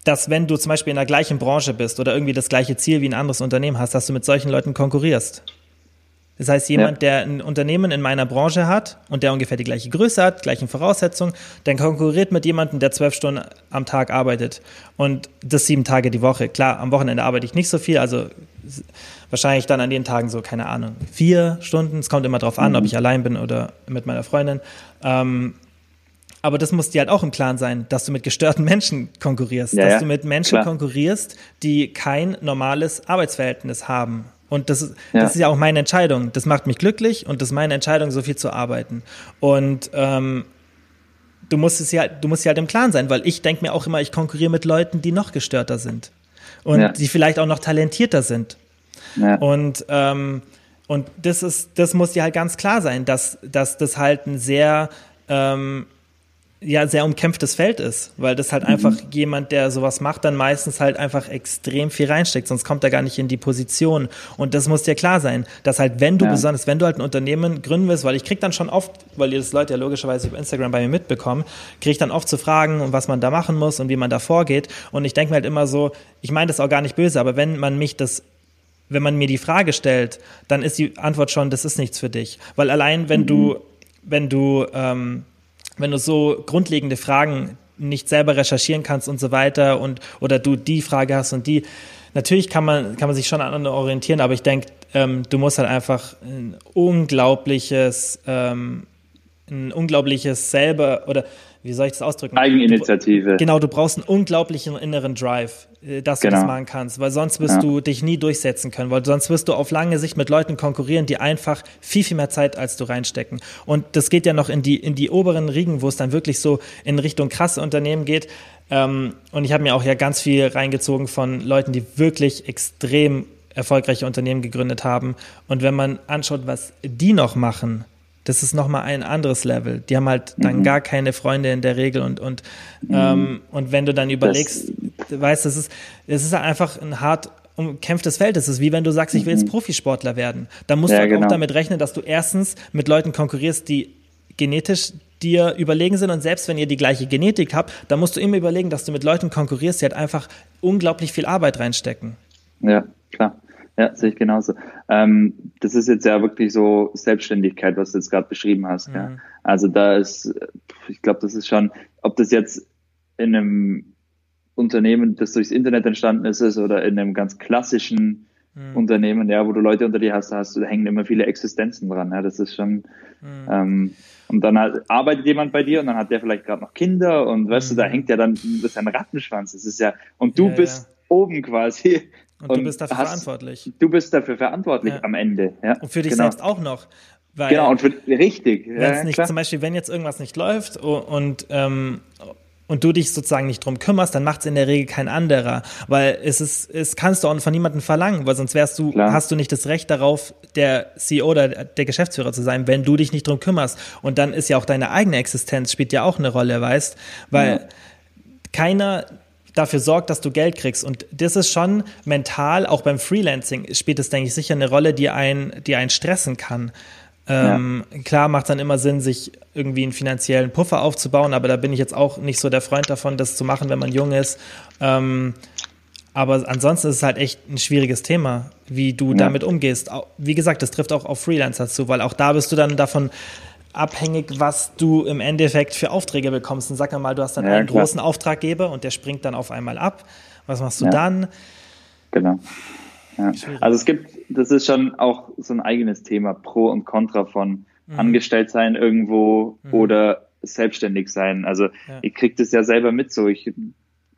dass wenn du zum Beispiel in der gleichen Branche bist oder irgendwie das gleiche Ziel wie ein anderes Unternehmen hast, dass du mit solchen Leuten konkurrierst. Das heißt, jemand, ja. der ein Unternehmen in meiner Branche hat und der ungefähr die gleiche Größe hat, gleichen Voraussetzungen, der konkurriert mit jemandem, der zwölf Stunden am Tag arbeitet und das sieben Tage die Woche. Klar, am Wochenende arbeite ich nicht so viel, also wahrscheinlich dann an den Tagen so, keine Ahnung, vier Stunden. Es kommt immer darauf an, mhm. ob ich allein bin oder mit meiner Freundin. Ähm, aber das muss dir halt auch im Klaren sein, dass du mit gestörten Menschen konkurrierst, ja, dass ja. du mit Menschen Klar. konkurrierst, die kein normales Arbeitsverhältnis haben. Und das, ist, ja. das ist ja auch meine Entscheidung. Das macht mich glücklich und das ist meine Entscheidung, so viel zu arbeiten. Und ähm, du musst es ja, du musst ja halt im Klaren sein, weil ich denke mir auch immer, ich konkurriere mit Leuten, die noch gestörter sind und ja. die vielleicht auch noch talentierter sind. Ja. Und ähm, und das ist, das muss dir halt ganz klar sein, dass, dass das halt ein sehr ähm, ja sehr umkämpftes Feld ist, weil das halt mhm. einfach jemand, der sowas macht, dann meistens halt einfach extrem viel reinsteckt, sonst kommt er gar nicht in die Position. Und das muss dir klar sein, dass halt, wenn du ja. besonders, wenn du halt ein Unternehmen gründen willst, weil ich krieg dann schon oft, weil ihr das Leute ja logischerweise über Instagram bei mir mitbekommen, kriege ich dann oft zu fragen, was man da machen muss und wie man da vorgeht. Und ich denke mir halt immer so, ich meine das auch gar nicht böse, aber wenn man mich das wenn man mir die Frage stellt, dann ist die Antwort schon, das ist nichts für dich. Weil allein wenn mhm. du, wenn du ähm, wenn du so grundlegende Fragen nicht selber recherchieren kannst und so weiter und oder du die Frage hast und die, natürlich kann man, kann man sich schon an orientieren, aber ich denke, ähm, du musst halt einfach ein unglaubliches, ähm, ein unglaubliches selber oder wie soll ich das ausdrücken? Eigeninitiative. Du, genau, du brauchst einen unglaublichen inneren Drive, äh, dass du genau. das machen kannst, weil sonst wirst ja. du dich nie durchsetzen können, weil sonst wirst du auf lange Sicht mit Leuten konkurrieren, die einfach viel, viel mehr Zeit als du reinstecken. Und das geht ja noch in die, in die oberen Riegen, wo es dann wirklich so in Richtung krasse Unternehmen geht. Ähm, und ich habe mir auch ja ganz viel reingezogen von Leuten, die wirklich extrem erfolgreiche Unternehmen gegründet haben. Und wenn man anschaut, was die noch machen, das ist nochmal ein anderes Level. Die haben halt dann mhm. gar keine Freunde in der Regel und, und, mhm. ähm, und wenn du dann überlegst, das, weißt, das ist, das ist einfach ein hart umkämpftes Feld. Das ist wie wenn du sagst, ich will jetzt mhm. Profisportler werden. Da musst ja, du halt genau. auch damit rechnen, dass du erstens mit Leuten konkurrierst, die genetisch dir überlegen sind und selbst wenn ihr die gleiche Genetik habt, dann musst du immer überlegen, dass du mit Leuten konkurrierst, die halt einfach unglaublich viel Arbeit reinstecken. Ja, klar. Ja, sehe ich genauso. Ähm, das ist jetzt ja wirklich so Selbstständigkeit, was du jetzt gerade beschrieben hast. Mhm. Ja. Also da ist, ich glaube, das ist schon, ob das jetzt in einem Unternehmen, das durchs Internet entstanden ist, ist oder in einem ganz klassischen mhm. Unternehmen, ja, wo du Leute unter dir hast, da hast du, da hängen immer viele Existenzen dran. Ja, das ist schon, mhm. ähm, und dann halt, arbeitet jemand bei dir und dann hat der vielleicht gerade noch Kinder und weißt du, da mhm. hängt ja dann, das ist ein Rattenschwanz. Das ist ja, und du ja, bist ja. oben quasi. Und, und, du bist dafür hast, verantwortlich. Du bist dafür verantwortlich am Ende. Ja, und für dich genau. selbst auch noch. Weil genau, und für, richtig. Ja, nicht, zum Beispiel, wenn jetzt irgendwas nicht läuft und, und ähm, und du dich sozusagen nicht drum kümmerst, dann macht es in der Regel kein anderer, weil es ist, es kannst du auch von niemandem verlangen, weil sonst wärst du, Klar. hast du nicht das Recht darauf, der CEO oder der Geschäftsführer zu sein, wenn du dich nicht drum kümmerst. Und dann ist ja auch deine eigene Existenz spielt ja auch eine Rolle, weißt, weil ja. keiner dafür sorgt, dass du Geld kriegst. Und das ist schon mental, auch beim Freelancing spielt es, denke ich, sicher eine Rolle, die einen, die einen stressen kann. Ähm, ja. Klar macht es dann immer Sinn, sich irgendwie einen finanziellen Puffer aufzubauen, aber da bin ich jetzt auch nicht so der Freund davon, das zu machen, wenn man jung ist. Ähm, aber ansonsten ist es halt echt ein schwieriges Thema, wie du ja. damit umgehst. Wie gesagt, das trifft auch auf Freelancer zu, weil auch da bist du dann davon abhängig, was du im Endeffekt für Aufträge bekommst. Und sag mal, du hast dann ja, einen klar. großen Auftraggeber und der springt dann auf einmal ab. Was machst du dann? Genau. Ja. Also es gibt, das ist schon auch so ein eigenes Thema, Pro und Contra von mhm. angestellt sein irgendwo mhm. oder selbstständig sein. Also ja. ich kriege das ja selber mit so. Ich,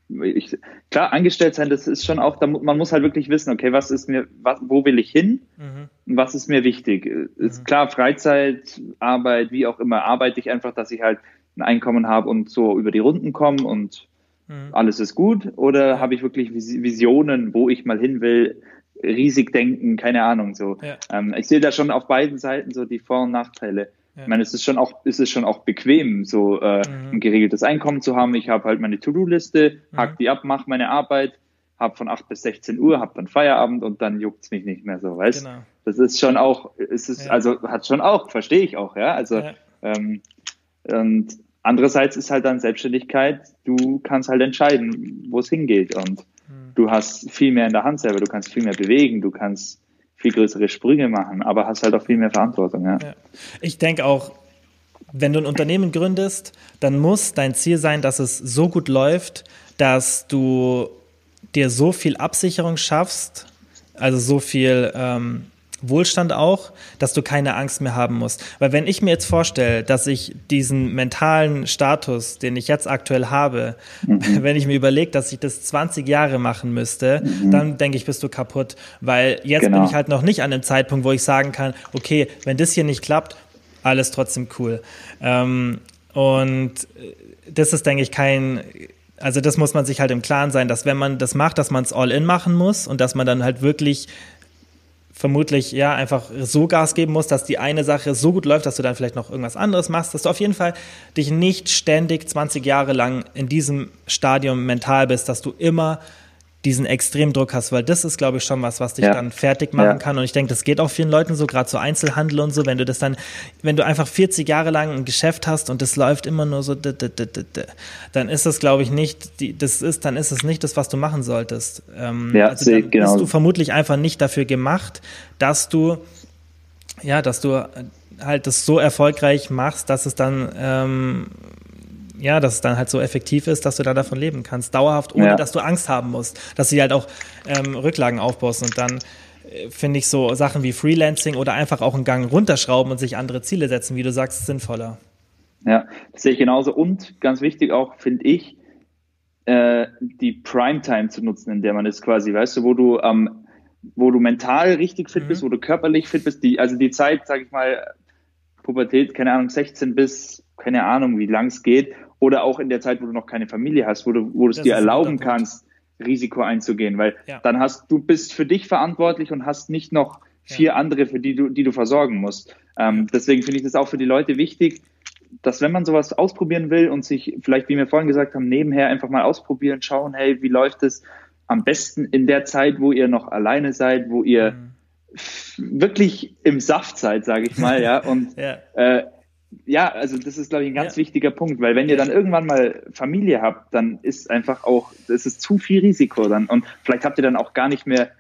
ich, klar, angestellt sein, das ist schon auch, da, man muss halt wirklich wissen, okay, was ist mir, was, wo will ich hin mhm. und was ist mir wichtig. Ist mhm. klar, Freizeit, Arbeit, wie auch immer, arbeite ich einfach, dass ich halt ein Einkommen habe und so über die Runden komme und mhm. alles ist gut oder habe ich wirklich Visionen, wo ich mal hin will, riesig denken, keine Ahnung. So, ja. ähm, ich sehe da schon auf beiden Seiten so die Vor- und Nachteile. Ja. Ich meine, es ist schon auch, es ist schon auch bequem, so äh, mhm. ein geregeltes Einkommen zu haben. Ich habe halt meine To-Do-Liste, mhm. hack die ab, mache meine Arbeit, habe von 8 bis 16 Uhr, habe dann Feierabend und dann juckt's mich nicht mehr so, weißt? Genau. Das ist schon auch, es ist, ja. also hat schon auch, verstehe ich auch, ja. Also ja. Ähm, und andererseits ist halt dann Selbstständigkeit, du kannst halt entscheiden, wo es hingeht und du hast viel mehr in der Hand selber, du kannst viel mehr bewegen, du kannst viel größere Sprünge machen, aber hast halt auch viel mehr Verantwortung. Ja. ja. Ich denke auch, wenn du ein Unternehmen gründest, dann muss dein Ziel sein, dass es so gut läuft, dass du dir so viel Absicherung schaffst, also so viel ähm, Wohlstand auch, dass du keine Angst mehr haben musst. Weil wenn ich mir jetzt vorstelle, dass ich diesen mentalen Status, den ich jetzt aktuell habe, mhm. wenn ich mir überlege, dass ich das 20 Jahre machen müsste, mhm. dann denke ich, bist du kaputt. Weil jetzt genau. bin ich halt noch nicht an dem Zeitpunkt, wo ich sagen kann, okay, wenn das hier nicht klappt, alles trotzdem cool. Ähm, und das ist, denke ich, kein, also das muss man sich halt im Klaren sein, dass wenn man das macht, dass man es all in machen muss und dass man dann halt wirklich vermutlich ja einfach so Gas geben musst, dass die eine Sache so gut läuft, dass du dann vielleicht noch irgendwas anderes machst, dass du auf jeden Fall dich nicht ständig 20 Jahre lang in diesem Stadium mental bist, dass du immer diesen Extremdruck hast, weil das ist, glaube ich, schon was, was dich ja. dann fertig machen ja. kann. Und ich denke, das geht auch vielen Leuten so, gerade so Einzelhandel und so, wenn du das dann, wenn du einfach 40 Jahre lang ein Geschäft hast und das läuft immer nur so, dann ist das, glaube ich, nicht, die, das ist, dann ist es nicht das, was du machen solltest. Ähm, ja, also dann genau. bist du vermutlich einfach nicht dafür gemacht, dass du, ja, dass du halt das so erfolgreich machst, dass es dann ähm, ja, dass es dann halt so effektiv ist, dass du da davon leben kannst, dauerhaft, ohne ja. dass du Angst haben musst, dass du halt auch ähm, Rücklagen aufbaust und dann äh, finde ich so Sachen wie Freelancing oder einfach auch einen Gang runterschrauben und sich andere Ziele setzen, wie du sagst, sinnvoller. Ja, das sehe ich genauso und ganz wichtig auch, finde ich, äh, die Primetime zu nutzen, in der man ist quasi, weißt du, wo du ähm, wo du mental richtig fit mhm. bist, wo du körperlich fit bist, die, also die Zeit, sag ich mal, Pubertät, keine Ahnung, 16 bis, keine Ahnung, wie lang es geht, oder auch in der Zeit, wo du noch keine Familie hast, wo du, wo du es dir erlauben kannst, Risiko einzugehen, weil ja. dann hast du bist für dich verantwortlich und hast nicht noch vier ja. andere, für die du, die du versorgen musst. Ähm, deswegen finde ich das auch für die Leute wichtig, dass wenn man sowas ausprobieren will und sich vielleicht, wie wir vorhin gesagt haben, nebenher einfach mal ausprobieren, schauen, hey, wie läuft es am besten in der Zeit, wo ihr noch alleine seid, wo ihr mhm. wirklich im Saft seid, sage ich mal, ja, und ja. Äh, ja, also das ist, glaube ich, ein ganz ja. wichtiger Punkt, weil wenn ihr dann irgendwann mal Familie habt, dann ist einfach auch, das ist zu viel Risiko dann und vielleicht habt ihr dann auch gar nicht mehr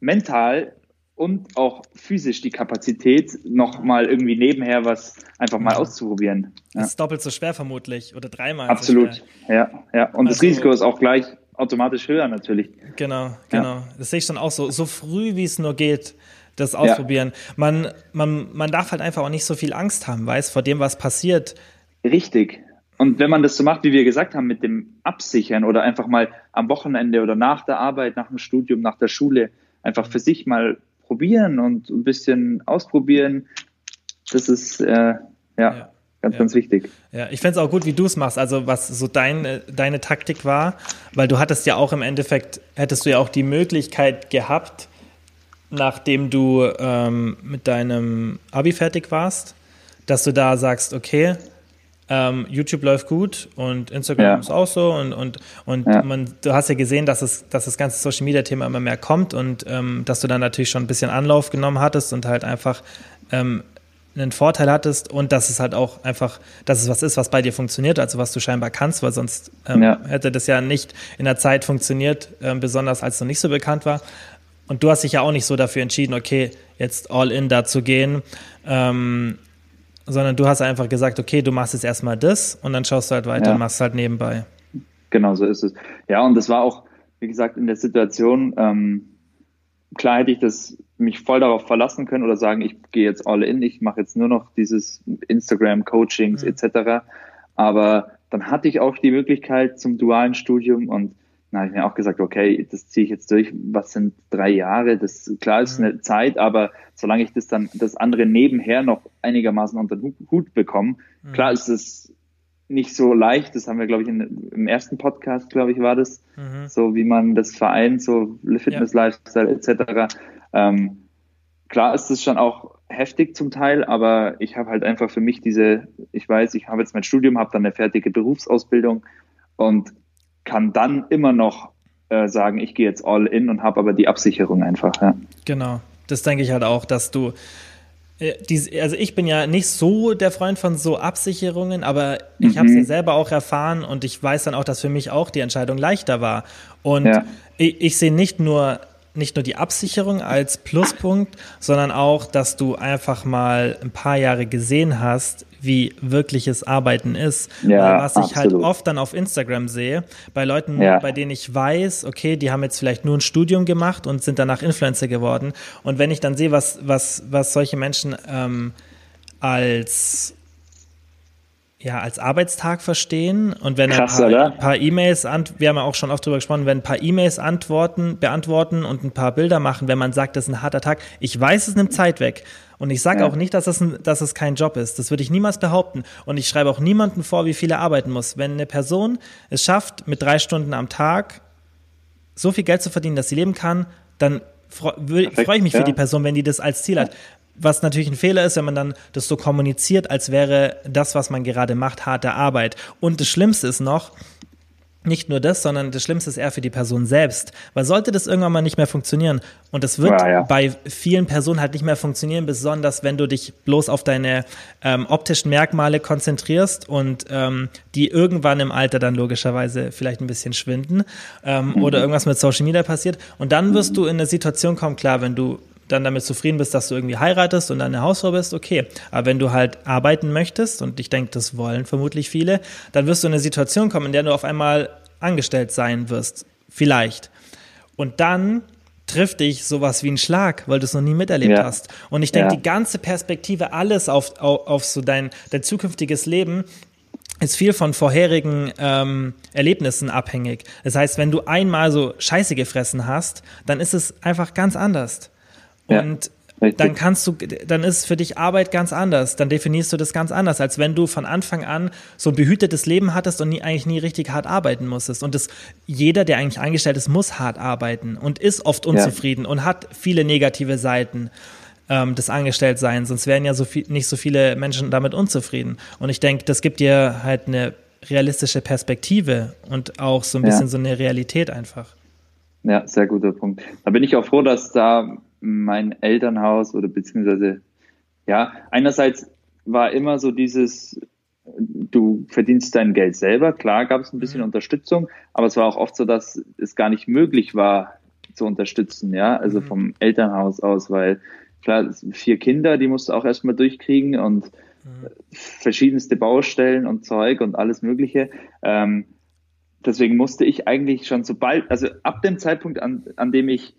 mental und auch physisch die Kapazität, noch mal irgendwie nebenher was einfach mal auszuprobieren. Ja. Das ist doppelt so schwer vermutlich oder dreimal. Absolut, so ja, ja. Und also, das Risiko ist auch gleich automatisch höher natürlich. Genau, genau. Ja. Das sehe ich dann auch so, so früh wie es nur geht, das ausprobieren. Ja. Man, man, man darf halt einfach auch nicht so viel Angst haben, weiß, vor dem, was passiert. Richtig. Und wenn man das so macht, wie wir gesagt haben, mit dem Absichern oder einfach mal am Wochenende oder nach der Arbeit, nach dem Studium, nach der Schule, einfach für sich mal probieren und ein bisschen ausprobieren, das ist äh, ja, ja, ganz, ja. ganz wichtig. Ja, ich fände es auch gut, wie du es machst, also was so dein, deine Taktik war, weil du hattest ja auch im Endeffekt, hättest du ja auch die Möglichkeit gehabt, nachdem du ähm, mit deinem Abi fertig warst, dass du da sagst, okay, ähm, YouTube läuft gut und Instagram ja. ist auch so und, und, und ja. man, du hast ja gesehen, dass, es, dass das ganze Social Media Thema immer mehr kommt und ähm, dass du dann natürlich schon ein bisschen Anlauf genommen hattest und halt einfach ähm, einen Vorteil hattest und dass es halt auch einfach, dass es was ist, was bei dir funktioniert, also was du scheinbar kannst, weil sonst ähm, ja. hätte das ja nicht in der Zeit funktioniert, ähm, besonders als noch nicht so bekannt war. Und du hast dich ja auch nicht so dafür entschieden, okay, jetzt all in da zu gehen. Ähm, sondern du hast einfach gesagt, okay, du machst jetzt erstmal das und dann schaust du halt weiter ja. und machst halt nebenbei. Genau, so ist es. Ja, und das war auch, wie gesagt, in der Situation, ähm, klar hätte ich das mich voll darauf verlassen können oder sagen, ich gehe jetzt all in, ich mache jetzt nur noch dieses Instagram-Coachings mhm. etc. Aber dann hatte ich auch die Möglichkeit zum dualen Studium und dann habe ich mir auch gesagt, okay, das ziehe ich jetzt durch. Was sind drei Jahre? Das klar ist mhm. eine Zeit, aber solange ich das dann das andere nebenher noch einigermaßen unter den Hut bekomme, mhm. klar ist es nicht so leicht. Das haben wir, glaube ich, in, im ersten Podcast, glaube ich, war das mhm. so, wie man das vereint, so Fitness, ja. Lifestyle etc. Ähm, klar ist es schon auch heftig zum Teil, aber ich habe halt einfach für mich diese, ich weiß, ich habe jetzt mein Studium, habe dann eine fertige Berufsausbildung und kann dann immer noch äh, sagen, ich gehe jetzt all in und habe aber die Absicherung einfach. Ja. Genau, das denke ich halt auch, dass du äh, also ich bin ja nicht so der Freund von so Absicherungen, aber ich mhm. habe es ja selber auch erfahren und ich weiß dann auch, dass für mich auch die Entscheidung leichter war. Und ja. ich, ich sehe nicht nur nicht nur die Absicherung als Pluspunkt, sondern auch, dass du einfach mal ein paar Jahre gesehen hast, wie wirkliches Arbeiten ist. Ja, was ich halt oft dann auf Instagram sehe, bei Leuten, ja. bei denen ich weiß, okay, die haben jetzt vielleicht nur ein Studium gemacht und sind danach Influencer geworden. Und wenn ich dann sehe, was, was, was solche Menschen ähm, als ja, als Arbeitstag verstehen und wenn Krass, ein paar E-Mails, e wir haben ja auch schon oft drüber gesprochen, wenn ein paar E-Mails antworten, beantworten und ein paar Bilder machen, wenn man sagt, das ist ein harter Tag. Ich weiß, es nimmt Zeit weg. Und ich sage ja. auch nicht, dass es, ein, dass es kein Job ist. Das würde ich niemals behaupten. Und ich schreibe auch niemandem vor, wie viel er arbeiten muss. Wenn eine Person es schafft, mit drei Stunden am Tag so viel Geld zu verdienen, dass sie leben kann, dann freue freu ich mich ja. für die Person, wenn die das als Ziel hat. Was natürlich ein Fehler ist, wenn man dann das so kommuniziert, als wäre das, was man gerade macht, harte Arbeit. Und das Schlimmste ist noch, nicht nur das, sondern das Schlimmste ist eher für die Person selbst. Weil sollte das irgendwann mal nicht mehr funktionieren, und das wird ja, ja. bei vielen Personen halt nicht mehr funktionieren, besonders wenn du dich bloß auf deine ähm, optischen Merkmale konzentrierst und ähm, die irgendwann im Alter dann logischerweise vielleicht ein bisschen schwinden ähm, mhm. oder irgendwas mit Social Media passiert. Und dann wirst du in eine Situation kommen, klar, wenn du dann damit zufrieden bist, dass du irgendwie heiratest und eine Hausfrau bist, okay. Aber wenn du halt arbeiten möchtest, und ich denke, das wollen vermutlich viele, dann wirst du in eine Situation kommen, in der du auf einmal angestellt sein wirst. Vielleicht. Und dann trifft dich sowas wie ein Schlag, weil du es noch nie miterlebt ja. hast. Und ich denke, ja. die ganze Perspektive, alles auf, auf, auf so dein, dein zukünftiges Leben, ist viel von vorherigen ähm, Erlebnissen abhängig. Das heißt, wenn du einmal so Scheiße gefressen hast, dann ist es einfach ganz anders. Und Richtig. dann kannst du, dann ist für dich Arbeit ganz anders. Dann definierst du das ganz anders, als wenn du von Anfang an so ein behütetes Leben hattest und nie, eigentlich nie richtig hart arbeiten musstest. Und das, jeder, der eigentlich angestellt ist, muss hart arbeiten und ist oft unzufrieden ja. und hat viele negative Seiten ähm, des Angestelltseins. Sonst wären ja so viel, nicht so viele Menschen damit unzufrieden. Und ich denke, das gibt dir halt eine realistische Perspektive und auch so ein bisschen ja. so eine Realität einfach. Ja, sehr guter Punkt. Da bin ich auch froh, dass da mein Elternhaus oder beziehungsweise, ja, einerseits war immer so dieses, du verdienst dein Geld selber. Klar gab es ein bisschen mhm. Unterstützung, aber es war auch oft so, dass es gar nicht möglich war, zu unterstützen, ja, also mhm. vom Elternhaus aus, weil klar, vier Kinder, die musst du auch erstmal durchkriegen und mhm. verschiedenste Baustellen und Zeug und alles Mögliche. Ähm, deswegen musste ich eigentlich schon so bald, also ab dem Zeitpunkt, an, an dem ich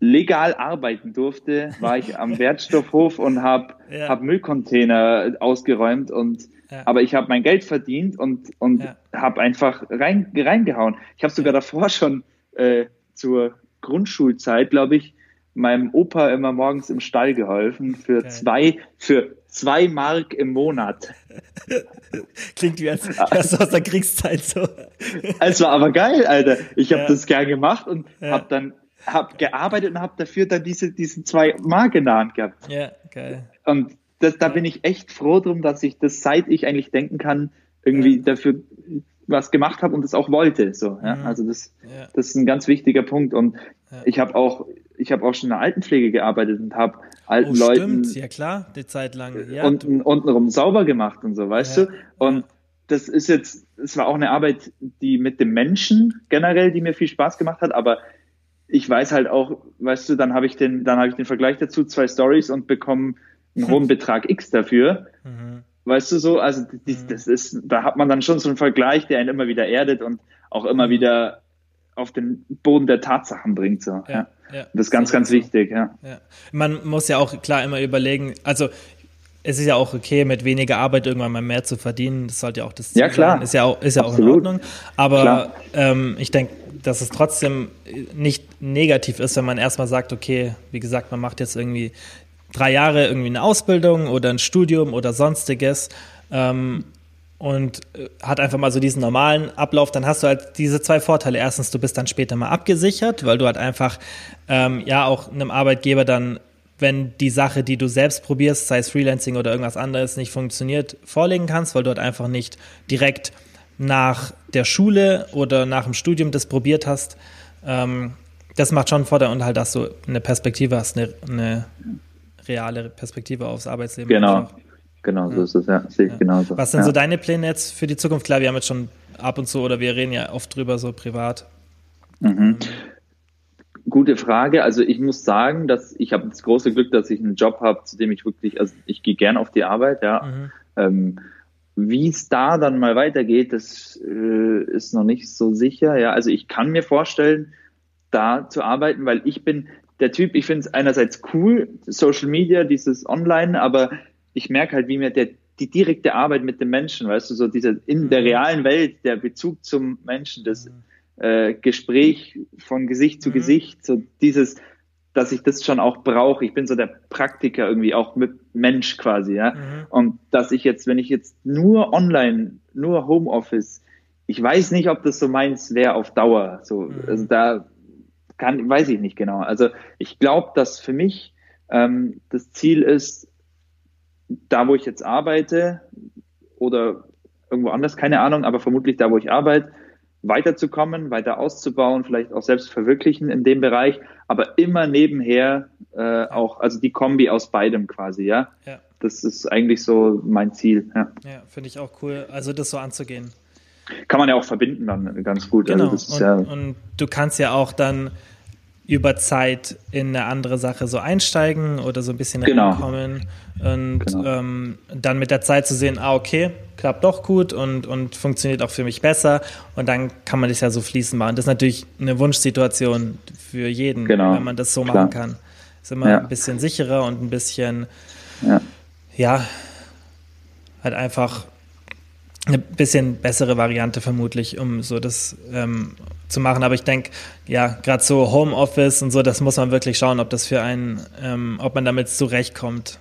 legal arbeiten durfte, war ich am Wertstoffhof und habe ja. hab Müllcontainer ausgeräumt und ja. aber ich habe mein Geld verdient und und ja. habe einfach rein, reingehauen. Ich habe sogar davor schon äh, zur Grundschulzeit, glaube ich, meinem Opa immer morgens im Stall geholfen für Geil. zwei für zwei Mark im Monat. Klingt wie als wärst du aus der Kriegszeit so. Es war aber geil, Alter. Ich habe das gern gemacht und ja. habe dann habe gearbeitet und habe dafür dann diese, diesen zwei Mark in der Hand gehabt. Ja, geil. Und das, da bin ich echt froh drum, dass ich das, seit ich eigentlich denken kann, irgendwie ja. dafür was gemacht habe und das auch wollte. So, ja? Mhm. Also das, ja. das ist ein ganz wichtiger Punkt. Und ich habe auch, ich habe auch schon in der Altenpflege gearbeitet und habe alten oh, Leuten stimmt. ja klar, die Zeit lang, ja, unten, untenrum sauber gemacht und so, weißt du. Und das ist jetzt, es war auch eine Arbeit, die mit dem Menschen generell, die mir viel Spaß gemacht hat, aber ich weiß halt auch, weißt du, dann habe ich den, dann habe ich den Vergleich dazu, zwei Stories und bekomme einen hohen Betrag X dafür. Mhm. Weißt du so, also die, mhm. das ist, da hat man dann schon so einen Vergleich, der einen immer wieder erdet und auch immer mhm. wieder auf den Boden der Tatsachen bringt. So. Ja, ja. Das ist ganz, ganz so. wichtig, ja. ja. Man muss ja auch klar immer überlegen, also es ist ja auch okay, mit weniger Arbeit irgendwann mal mehr zu verdienen. Das sollte ja auch das Ziel ja, klar. sein. Ist ja auch, ist ja auch in Ordnung. Aber ähm, ich denke, dass es trotzdem nicht negativ ist, wenn man erstmal sagt, okay, wie gesagt, man macht jetzt irgendwie drei Jahre irgendwie eine Ausbildung oder ein Studium oder sonstiges ähm, und äh, hat einfach mal so diesen normalen Ablauf, dann hast du halt diese zwei Vorteile. Erstens, du bist dann später mal abgesichert, weil du halt einfach ähm, ja auch einem Arbeitgeber dann wenn die Sache, die du selbst probierst, sei es Freelancing oder irgendwas anderes, nicht funktioniert, vorlegen kannst, weil du halt einfach nicht direkt nach der Schule oder nach dem Studium das probiert hast, ähm, das macht schon Vorteil und halt, dass du eine Perspektive hast, eine, eine reale Perspektive aufs Arbeitsleben. Genau, einfach. genau, so ist es, ja, sehe ich ja. genauso. Was sind ja. so deine Pläne jetzt für die Zukunft? Klar, wir haben jetzt schon ab und zu oder wir reden ja oft drüber so privat. Mhm. Ähm. Gute Frage. Also ich muss sagen, dass ich habe das große Glück, dass ich einen Job habe, zu dem ich wirklich, also ich gehe gern auf die Arbeit, ja. Mhm. Ähm, wie es da dann mal weitergeht, das äh, ist noch nicht so sicher. Ja, also ich kann mir vorstellen, da zu arbeiten, weil ich bin der Typ, ich finde es einerseits cool, Social Media, dieses Online, aber ich merke halt, wie mir der, die direkte Arbeit mit dem Menschen, weißt du, so dieser in der mhm. realen Welt, der Bezug zum Menschen, das äh, Gespräch von Gesicht zu mhm. Gesicht, so dieses, dass ich das schon auch brauche. Ich bin so der Praktiker irgendwie auch mit Mensch quasi, ja. Mhm. Und dass ich jetzt, wenn ich jetzt nur online, nur Homeoffice, ich weiß nicht, ob das so meins wäre auf Dauer. So, mhm. also da kann, weiß ich nicht genau. Also ich glaube, dass für mich ähm, das Ziel ist, da wo ich jetzt arbeite oder irgendwo anders, keine Ahnung, aber vermutlich da, wo ich arbeite, weiterzukommen, weiter auszubauen, vielleicht auch selbst verwirklichen in dem Bereich, aber immer nebenher äh, auch, also die Kombi aus beidem quasi, ja. ja. Das ist eigentlich so mein Ziel. Ja, ja finde ich auch cool, also das so anzugehen. Kann man ja auch verbinden dann ganz gut. Also genau. Also und, ja und du kannst ja auch dann über Zeit in eine andere Sache so einsteigen oder so ein bisschen genau. reinkommen und genau. ähm, dann mit der Zeit zu sehen, ah, okay, klappt doch gut und, und funktioniert auch für mich besser und dann kann man das ja so fließen machen. Das ist natürlich eine Wunschsituation für jeden, genau. wenn man das so Klar. machen kann. Ist immer ja. ein bisschen sicherer und ein bisschen, ja, ja halt einfach eine bisschen bessere Variante vermutlich, um so das ähm, zu machen. Aber ich denke, ja, gerade so Homeoffice und so, das muss man wirklich schauen, ob das für einen, ähm, ob man damit zurechtkommt.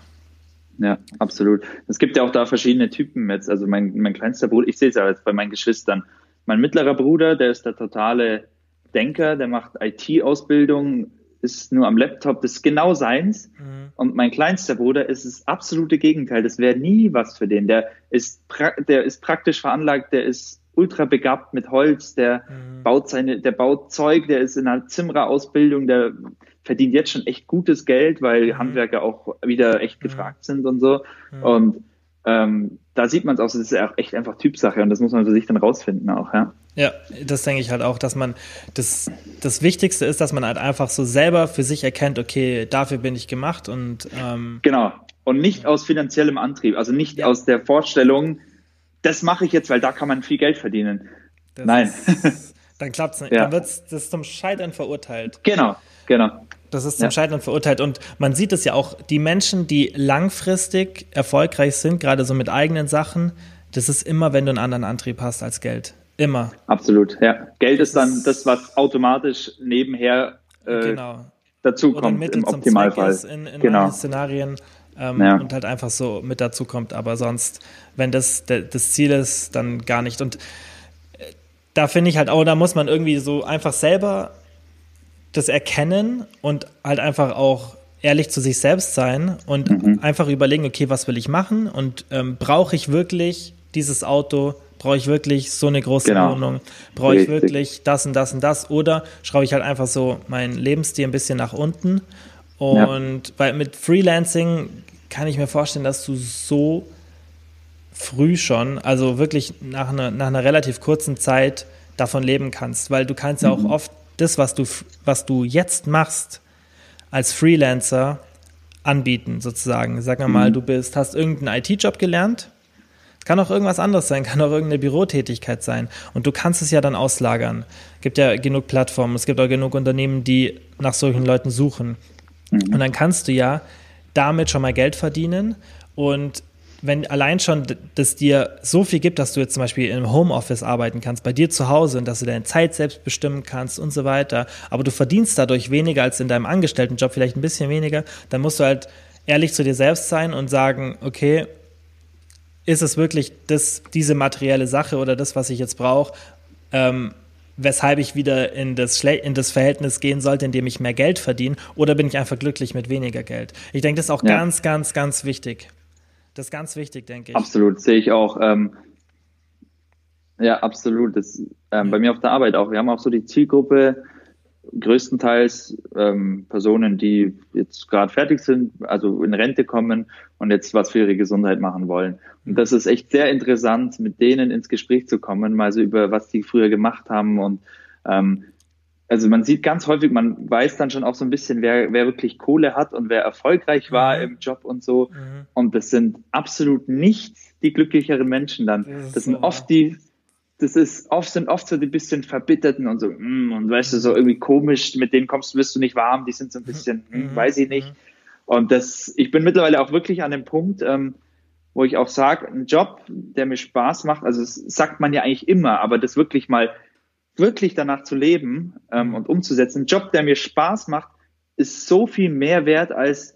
Ja, absolut. Es gibt ja auch da verschiedene Typen jetzt. Also mein, mein kleinster Bruder, ich sehe es ja jetzt bei meinen Geschwistern. Mein mittlerer Bruder, der ist der totale Denker, der macht IT-Ausbildung, ist nur am Laptop, das ist genau seins. Mhm. Und mein kleinster Bruder ist das absolute Gegenteil. Das wäre nie was für den. Der ist, der ist praktisch veranlagt, der ist ultra begabt mit Holz, der mhm. baut seine, der baut Zeug, der ist in einer Zimmererausbildung, der verdient jetzt schon echt gutes Geld, weil mhm. Handwerker auch wieder echt mhm. gefragt sind und so. Mhm. Und ähm, da sieht man es auch, das ist ja auch echt einfach Typsache und das muss man für sich dann rausfinden auch, ja. Ja, das denke ich halt auch, dass man das, das Wichtigste ist, dass man halt einfach so selber für sich erkennt, okay, dafür bin ich gemacht und ähm, genau und nicht aus finanziellem Antrieb, also nicht ja. aus der Vorstellung, das mache ich jetzt, weil da kann man viel Geld verdienen. Das Nein. Ist, dann klappt es nicht. Ja. Dann wird das zum Scheitern verurteilt. Genau, genau. Das ist zum ja. Scheitern verurteilt. Und man sieht es ja auch, die Menschen, die langfristig erfolgreich sind, gerade so mit eigenen Sachen, das ist immer, wenn du einen anderen Antrieb hast als Geld. Immer. Absolut, ja. Geld ist dann das, was automatisch nebenher äh, genau. dazukommt im Optimalfall. in, in genau. Szenarien ähm, ja. und halt einfach so mit dazukommt. Aber sonst, wenn das das Ziel ist, dann gar nicht. Und äh, da finde ich halt auch, da muss man irgendwie so einfach selber das erkennen und halt einfach auch ehrlich zu sich selbst sein und mhm. einfach überlegen, okay, was will ich machen und ähm, brauche ich wirklich dieses Auto? Brauche ich wirklich so eine große genau. Wohnung? Brauche ich wirklich das und das und das? Oder schraube ich halt einfach so meinen Lebensstil ein bisschen nach unten? Und ja. weil mit Freelancing kann ich mir vorstellen, dass du so früh schon, also wirklich nach einer, nach einer relativ kurzen Zeit davon leben kannst, weil du kannst ja auch mhm. oft das, was du, was du jetzt machst, als Freelancer anbieten, sozusagen. Sag mal, mhm. du bist, hast irgendeinen IT-Job gelernt. Es kann auch irgendwas anderes sein, kann auch irgendeine Bürotätigkeit sein. Und du kannst es ja dann auslagern. Es gibt ja genug Plattformen, es gibt auch genug Unternehmen, die nach solchen Leuten suchen. Mhm. Und dann kannst du ja damit schon mal Geld verdienen und wenn allein schon das dir so viel gibt, dass du jetzt zum Beispiel im Homeoffice arbeiten kannst, bei dir zu Hause und dass du deine Zeit selbst bestimmen kannst und so weiter, aber du verdienst dadurch weniger als in deinem Angestelltenjob, vielleicht ein bisschen weniger, dann musst du halt ehrlich zu dir selbst sein und sagen, okay, ist es wirklich das, diese materielle Sache oder das, was ich jetzt brauche, ähm, weshalb ich wieder in das, in das Verhältnis gehen sollte, in dem ich mehr Geld verdiene, oder bin ich einfach glücklich mit weniger Geld? Ich denke, das ist auch ja. ganz, ganz, ganz wichtig. Das ist ganz wichtig, denke ich. Absolut, sehe ich auch. Ähm, ja, absolut. Das, ähm, bei mir auf der Arbeit auch. Wir haben auch so die Zielgruppe, größtenteils ähm, Personen, die jetzt gerade fertig sind, also in Rente kommen und jetzt was für ihre Gesundheit machen wollen. Und das ist echt sehr interessant, mit denen ins Gespräch zu kommen, mal so über was die früher gemacht haben und ähm, also man sieht ganz häufig, man weiß dann schon auch so ein bisschen, wer, wer wirklich Kohle hat und wer erfolgreich war mhm. im Job und so. Mhm. Und das sind absolut nicht die glücklicheren Menschen dann. Das, das sind so. oft die, das ist oft sind oft so die bisschen verbitterten und so, mm, und weißt du, so irgendwie komisch, mit denen kommst du, wirst du nicht warm, die sind so ein bisschen, mm, weiß ich nicht. Und das, ich bin mittlerweile auch wirklich an dem Punkt, ähm, wo ich auch sage, ein Job, der mir Spaß macht, also das sagt man ja eigentlich immer, aber das wirklich mal wirklich danach zu leben ähm, und umzusetzen. Ein Job, der mir Spaß macht, ist so viel mehr wert als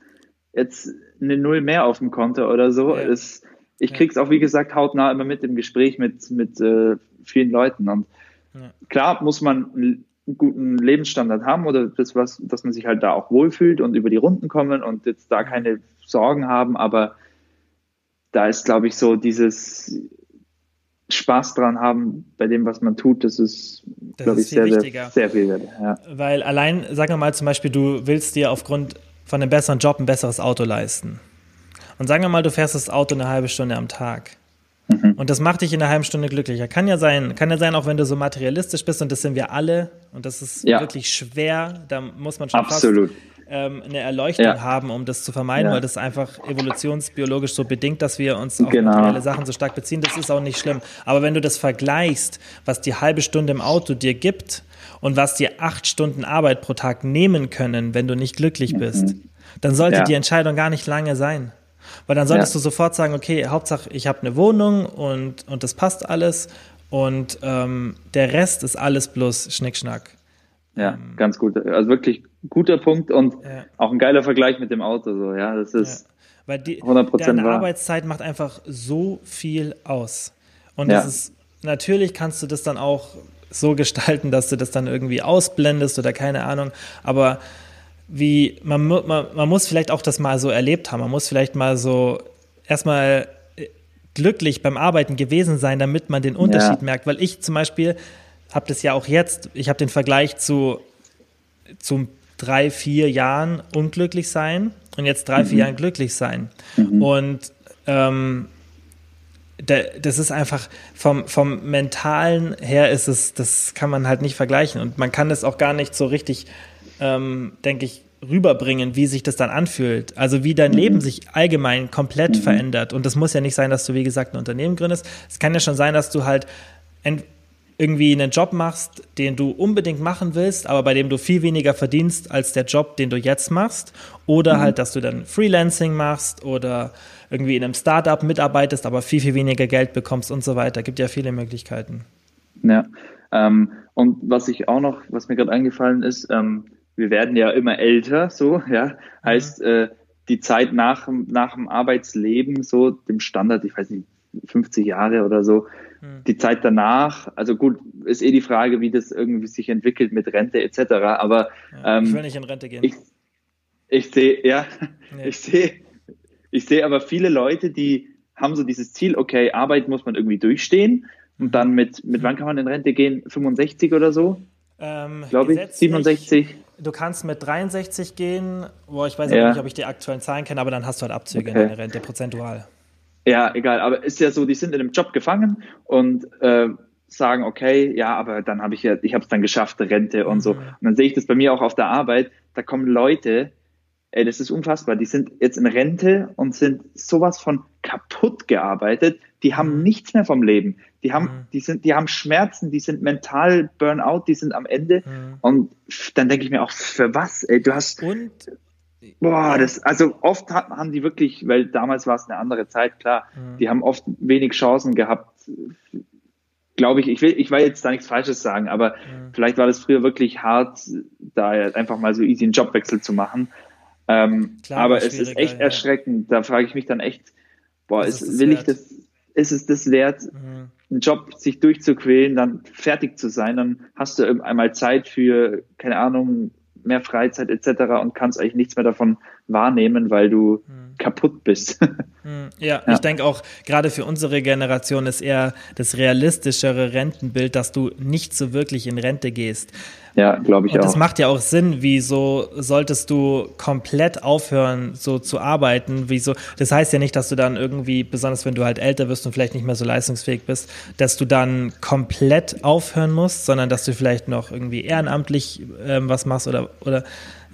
jetzt eine Null mehr auf dem Konto oder so. Ja. Es, ich krieg's auch, wie gesagt, hautnah immer mit im Gespräch mit, mit äh, vielen Leuten. Und ja. klar muss man einen guten Lebensstandard haben oder das, was, dass man sich halt da auch wohlfühlt und über die Runden kommen und jetzt da keine Sorgen haben, aber da ist, glaube ich, so dieses Spaß dran haben bei dem, was man tut, das ist, glaube ich, sehr, sehr, sehr, viel wert. Ja. Weil allein, sagen wir mal zum Beispiel, du willst dir aufgrund von einem besseren Job ein besseres Auto leisten. Und sagen wir mal, du fährst das Auto eine halbe Stunde am Tag. Mhm. Und das macht dich in einer halben Stunde glücklicher. Kann ja sein, kann ja sein, auch wenn du so materialistisch bist, und das sind wir alle, und das ist ja. wirklich schwer, da muss man schon Absolut. fast ähm, eine Erleuchtung ja. haben, um das zu vermeiden, ja. weil das einfach evolutionsbiologisch so bedingt, dass wir uns auf genau. materielle Sachen so stark beziehen. Das ist auch nicht schlimm. Aber wenn du das vergleichst, was die halbe Stunde im Auto dir gibt und was dir acht Stunden Arbeit pro Tag nehmen können, wenn du nicht glücklich bist, mhm. dann sollte ja. die Entscheidung gar nicht lange sein. Weil dann solltest du sofort sagen, okay, Hauptsache ich habe eine Wohnung und, und das passt alles und ähm, der Rest ist alles bloß Schnickschnack. Ja, ähm, ganz gut. Also wirklich guter Punkt und ja. auch ein geiler Vergleich mit dem Auto. So, ja, das ist ja. Weil die, 100% deine wahr. Arbeitszeit macht einfach so viel aus. Und ja. das ist, natürlich kannst du das dann auch so gestalten, dass du das dann irgendwie ausblendest oder keine Ahnung. Aber wie, man, man, man muss vielleicht auch das mal so erlebt haben. Man muss vielleicht mal so erstmal äh, glücklich beim Arbeiten gewesen sein, damit man den Unterschied ja. merkt. Weil ich zum Beispiel habe das ja auch jetzt, ich habe den Vergleich zu, zum drei, vier Jahren unglücklich sein und jetzt drei, mhm. vier Jahren glücklich sein. Mhm. Und ähm, das ist einfach vom, vom mentalen her ist es, das kann man halt nicht vergleichen und man kann es auch gar nicht so richtig, ähm, denke ich, rüberbringen, wie sich das dann anfühlt. Also wie dein mhm. Leben sich allgemein komplett mhm. verändert. Und das muss ja nicht sein, dass du, wie gesagt, ein Unternehmen gründest. Es kann ja schon sein, dass du halt irgendwie einen Job machst, den du unbedingt machen willst, aber bei dem du viel weniger verdienst als der Job, den du jetzt machst. Oder mhm. halt, dass du dann Freelancing machst oder irgendwie in einem Startup mitarbeitest, aber viel, viel weniger Geld bekommst und so weiter. Gibt ja viele Möglichkeiten. Ja. Ähm, und was ich auch noch, was mir gerade eingefallen ist, ähm, wir werden ja immer älter, so, ja. Mhm. Heißt, äh, die Zeit nach, nach dem Arbeitsleben, so dem Standard, ich weiß nicht, 50 Jahre oder so, mhm. die Zeit danach, also gut, ist eh die Frage, wie das irgendwie sich entwickelt mit Rente etc. Aber ja, ähm, ich will nicht in Rente gehen. Ich, ich sehe, ja, nee. ich sehe ich sehe aber viele Leute, die haben so dieses Ziel, okay, Arbeit muss man irgendwie durchstehen und dann mit, mit wann kann man in Rente gehen? 65 oder so? Ähm, Glaube ich, 67. Du kannst mit 63 gehen, boah, ich weiß ja. nicht, ob ich die aktuellen Zahlen kenne, aber dann hast du halt Abzüge okay. in deiner Rente, prozentual. Ja, egal, aber ist ja so, die sind in einem Job gefangen und äh, sagen, okay, ja, aber dann habe ich ja, ich habe es dann geschafft, Rente und so. Mhm. Und dann sehe ich das bei mir auch auf der Arbeit, da kommen Leute, Ey, das ist unfassbar. Die sind jetzt in Rente und sind sowas von kaputt gearbeitet. Die haben mhm. nichts mehr vom Leben. Die haben, mhm. die sind, die haben Schmerzen, die sind mental Burnout, die sind am Ende. Mhm. Und dann denke ich mir auch, für was? Ey, du hast. Und? Boah, das, also oft haben die wirklich, weil damals war es eine andere Zeit, klar, mhm. die haben oft wenig Chancen gehabt, glaube ich, ich will, ich will jetzt da nichts Falsches sagen, aber mhm. vielleicht war das früher wirklich hart, da einfach mal so easy einen Jobwechsel zu machen. Ähm, Klar, aber es ist echt ja. erschreckend. Da frage ich mich dann echt, boah, ist, ist will wert? ich das, ist es das wert, mhm. einen Job sich durchzuquälen, dann fertig zu sein, dann hast du einmal Zeit für, keine Ahnung, mehr Freizeit etc. und kannst eigentlich nichts mehr davon wahrnehmen, weil du mhm. kaputt bist. Mhm. Ja, ja, ich denke auch, gerade für unsere Generation ist eher das realistischere Rentenbild, dass du nicht so wirklich in Rente gehst. Ja, glaube ich und auch. Das macht ja auch Sinn. Wieso solltest du komplett aufhören, so zu arbeiten? Wieso? Das heißt ja nicht, dass du dann irgendwie, besonders wenn du halt älter wirst und vielleicht nicht mehr so leistungsfähig bist, dass du dann komplett aufhören musst, sondern dass du vielleicht noch irgendwie ehrenamtlich ähm, was machst oder, oder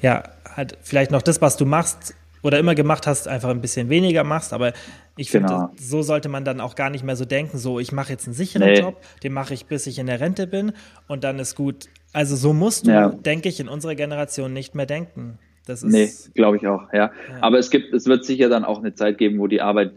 ja, halt vielleicht noch das, was du machst oder immer gemacht hast, einfach ein bisschen weniger machst. Aber ich finde, genau. so sollte man dann auch gar nicht mehr so denken, so ich mache jetzt einen sicheren nee. Job, den mache ich, bis ich in der Rente bin und dann ist gut. Also so musst du, ja. denke ich, in unserer Generation nicht mehr denken. Das ist, nee, glaube ich auch, ja. ja. Aber es gibt, es wird sicher dann auch eine Zeit geben, wo die Arbeit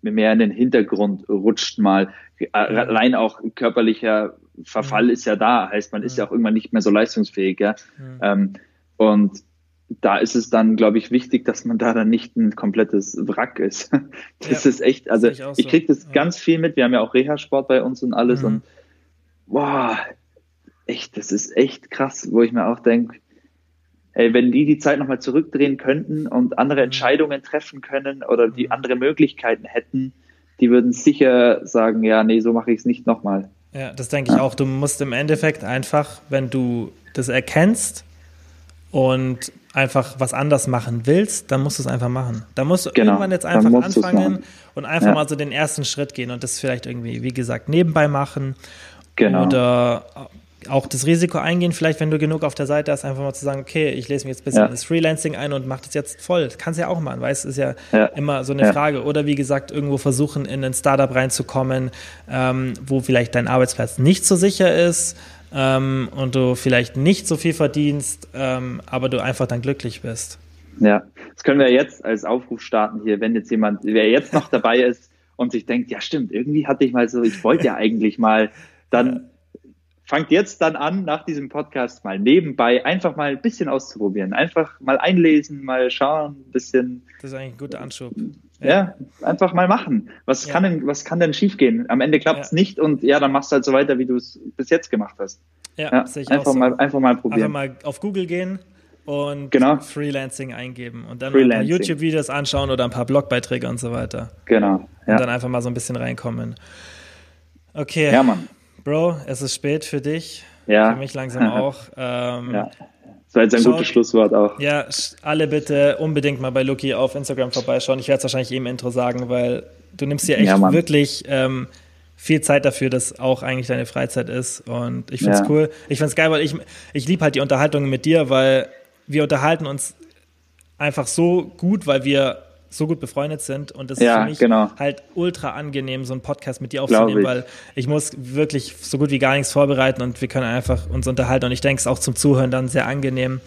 mehr in den Hintergrund rutscht mal. Äh, allein auch körperlicher Verfall ist ja da, heißt man ist ja auch irgendwann nicht mehr so leistungsfähig, ja. Ähm, und da ist es dann, glaube ich, wichtig, dass man da dann nicht ein komplettes Wrack ist. Das ja, ist echt, also ich, ich kriege das ja. ganz viel mit. Wir haben ja auch Reha-Sport bei uns und alles mhm. und boah, echt, das ist echt krass, wo ich mir auch denke, ey, wenn die die Zeit nochmal zurückdrehen könnten und andere mhm. Entscheidungen treffen können oder die mhm. andere Möglichkeiten hätten, die würden sicher sagen, ja, nee, so mache ich es nicht nochmal. Ja, das denke ich auch. Du musst im Endeffekt einfach, wenn du das erkennst und einfach was anders machen willst, dann musst du es einfach machen. Da musst du genau, irgendwann jetzt einfach anfangen und einfach ja. mal so den ersten Schritt gehen und das vielleicht irgendwie, wie gesagt, nebenbei machen. Genau. Oder auch das Risiko eingehen, vielleicht wenn du genug auf der Seite hast, einfach mal zu sagen, okay, ich lese mich jetzt ein bisschen ja. ins Freelancing ein und mache das jetzt voll. Das kannst du ja auch machen, weißt ist ja, ja, immer so eine ja. Frage. Oder wie gesagt, irgendwo versuchen, in ein Startup reinzukommen, ähm, wo vielleicht dein Arbeitsplatz nicht so sicher ist ähm, und du vielleicht nicht so viel verdienst, ähm, aber du einfach dann glücklich bist. Ja, das können wir jetzt als Aufruf starten hier, wenn jetzt jemand, wer jetzt noch dabei ist und sich denkt, ja stimmt, irgendwie hatte ich mal so, ich wollte ja eigentlich mal, dann fangt jetzt dann an, nach diesem Podcast mal nebenbei einfach mal ein bisschen auszuprobieren. Einfach mal einlesen, mal schauen, ein bisschen. Das ist eigentlich ein guter Anschub. Ja, ja einfach mal machen. Was ja. kann denn, was kann denn schiefgehen? Am Ende klappt es ja. nicht und ja, dann machst du halt so weiter, wie du es bis jetzt gemacht hast. Ja, ja sehe ich einfach auch so. mal, einfach mal probieren. Einfach mal auf Google gehen und genau. Freelancing eingeben und dann ein paar YouTube-Videos anschauen oder ein paar Blogbeiträge und so weiter. Genau. Und dann einfach mal so ein bisschen reinkommen. Okay. Ja, Mann. Bro, es ist spät für dich. Ja. Für mich langsam auch. Ähm, ja. Das war jetzt ein Schaut, gutes Schlusswort auch. Ja, alle bitte unbedingt mal bei Luki auf Instagram vorbeischauen. Ich werde es wahrscheinlich im Intro sagen, weil du nimmst dir echt ja, wirklich ähm, viel Zeit dafür, dass auch eigentlich deine Freizeit ist. Und ich finde es ja. cool. Ich finde es geil, weil ich, ich liebe halt die Unterhaltungen mit dir, weil wir unterhalten uns einfach so gut, weil wir so gut befreundet sind und es ja, ist für mich genau. halt ultra angenehm, so einen Podcast mit dir aufzunehmen, ich. weil ich muss wirklich so gut wie gar nichts vorbereiten und wir können einfach uns unterhalten und ich denke, es ist auch zum Zuhören dann sehr angenehm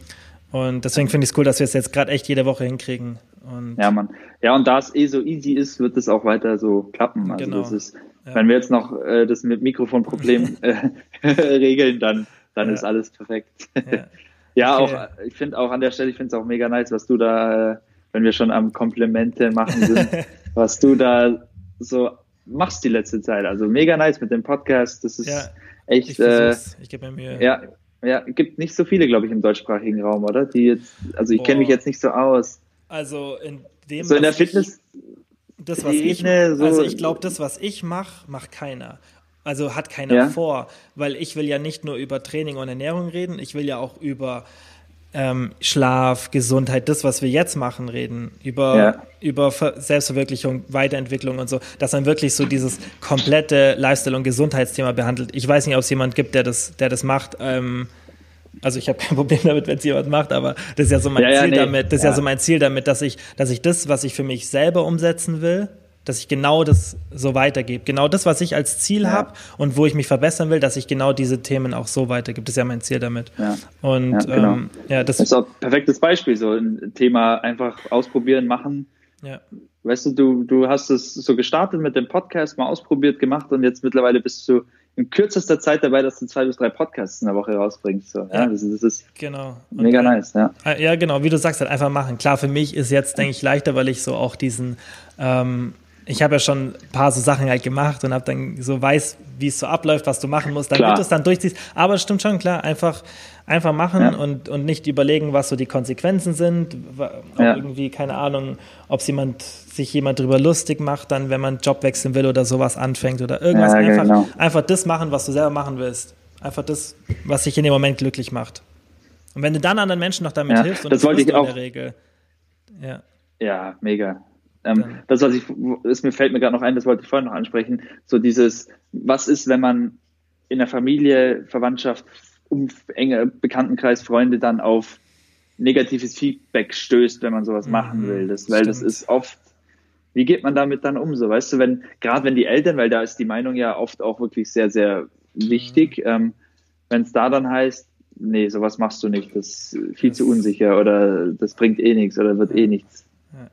und deswegen finde ich es cool, dass wir es jetzt gerade echt jede Woche hinkriegen. Und ja, Mann. Ja, und da es eh so easy ist, wird es auch weiter so klappen. Also genau. das ist, ja. wenn wir jetzt noch äh, das mit Mikrofonproblem äh, regeln, dann, dann ja. ist alles perfekt. Ja, ja okay. auch, ich finde auch an der Stelle, ich finde es auch mega nice, was du da äh, wenn wir schon am Komplimente machen sind, was du da so machst die letzte Zeit. Also mega nice mit dem Podcast. Das ist ja, echt. Ich, äh, ich gebe mir Mühe. Ja, ja, gibt nicht so viele, glaube ich, im deutschsprachigen Raum, oder? Die jetzt, also ich kenne mich jetzt nicht so aus. Also in dem. So in der Fitness. das, was ich, so also ich glaube, das, was ich mache, macht keiner. Also hat keiner ja? vor, weil ich will ja nicht nur über Training und Ernährung reden, ich will ja auch über ähm, Schlaf, Gesundheit, das, was wir jetzt machen, reden, über, ja. über Selbstverwirklichung, Weiterentwicklung und so, dass man wirklich so dieses komplette Lifestyle- und Gesundheitsthema behandelt. Ich weiß nicht, ob es jemand gibt, der das, der das macht. Ähm, also ich habe kein Problem damit, wenn es jemand macht, aber das ist ja so mein ja, Ziel ja, nee. damit, das ist ja so mein Ziel damit, dass ich, dass ich das, was ich für mich selber umsetzen will, dass ich genau das so weitergebe. Genau das, was ich als Ziel ja. habe und wo ich mich verbessern will, dass ich genau diese Themen auch so weitergebe. Das ist ja mein Ziel damit. Ja. Und ja, genau. ähm, ja, das, das ist auch ein perfektes Beispiel, so ein Thema einfach ausprobieren, machen. Ja. Weißt du, du, du hast es so gestartet mit dem Podcast, mal ausprobiert, gemacht und jetzt mittlerweile bist du in kürzester Zeit dabei, dass du zwei bis drei Podcasts in der Woche rausbringst. So. Ja, das, das ist genau. mega und, nice. Ja. Äh, ja, genau, wie du sagst, halt einfach machen. Klar, für mich ist jetzt, denke ich, leichter, weil ich so auch diesen ähm, ich habe ja schon ein paar so Sachen halt gemacht und habe dann so weiß, wie es so abläuft, was du machen musst, damit du es dann durchziehst. Aber es stimmt schon, klar, einfach, einfach machen ja. und, und nicht überlegen, was so die Konsequenzen sind. Ja. Irgendwie, keine Ahnung, ob jemand, sich jemand drüber lustig macht, dann, wenn man Job wechseln will oder sowas anfängt oder irgendwas. Ja, einfach, genau. einfach das machen, was du selber machen willst. Einfach das, was dich in dem Moment glücklich macht. Und wenn du dann anderen Menschen noch damit hilfst, und das, das wollte ich auch. in der Regel. Ja. Ja, mega. Ähm, das, was ich, es mir fällt mir gerade noch ein, das wollte ich vorhin noch ansprechen, so dieses, was ist, wenn man in der Familie, Verwandtschaft, um, enge Bekanntenkreis, Freunde dann auf negatives Feedback stößt, wenn man sowas mhm, machen will. Das, weil das ist oft, wie geht man damit dann um? So, weißt du, wenn, gerade wenn die Eltern, weil da ist die Meinung ja oft auch wirklich sehr, sehr wichtig, mhm. ähm, wenn es da dann heißt, nee, sowas machst du nicht, das ist viel das zu unsicher oder das bringt eh nichts oder wird eh nichts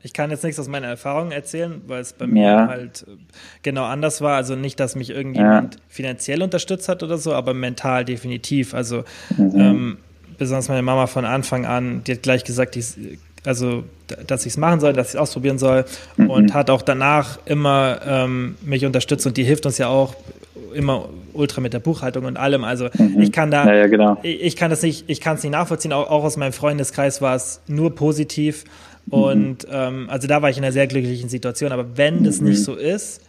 ich kann jetzt nichts aus meiner Erfahrung erzählen, weil es bei mir ja. halt äh, genau anders war. Also nicht, dass mich irgendjemand ja. finanziell unterstützt hat oder so, aber mental definitiv. Also mhm. ähm, besonders meine Mama von Anfang an, die hat gleich gesagt, die, also dass ich es machen soll, dass ich es ausprobieren soll mhm. und hat auch danach immer ähm, mich unterstützt und die hilft uns ja auch immer ultra mit der Buchhaltung und allem. Also mhm. ich kann da, ja, ja, genau. ich, ich, kann das nicht, ich kann es nicht nachvollziehen. Auch, auch aus meinem Freundeskreis war es nur positiv. Und mhm. ähm, also da war ich in einer sehr glücklichen Situation. Aber wenn das nicht mhm. so ist.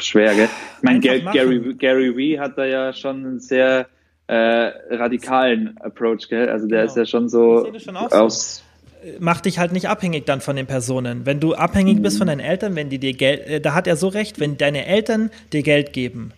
Schwer, gell? Ich meine, Gary, Gary Vee hat da ja schon einen sehr äh, radikalen Approach, gell? Also der genau. ist ja schon so schon aus. So. Mach dich halt nicht abhängig dann von den Personen. Wenn du abhängig mhm. bist von deinen Eltern, wenn die dir Geld, äh, da hat er so recht, wenn deine Eltern dir Geld geben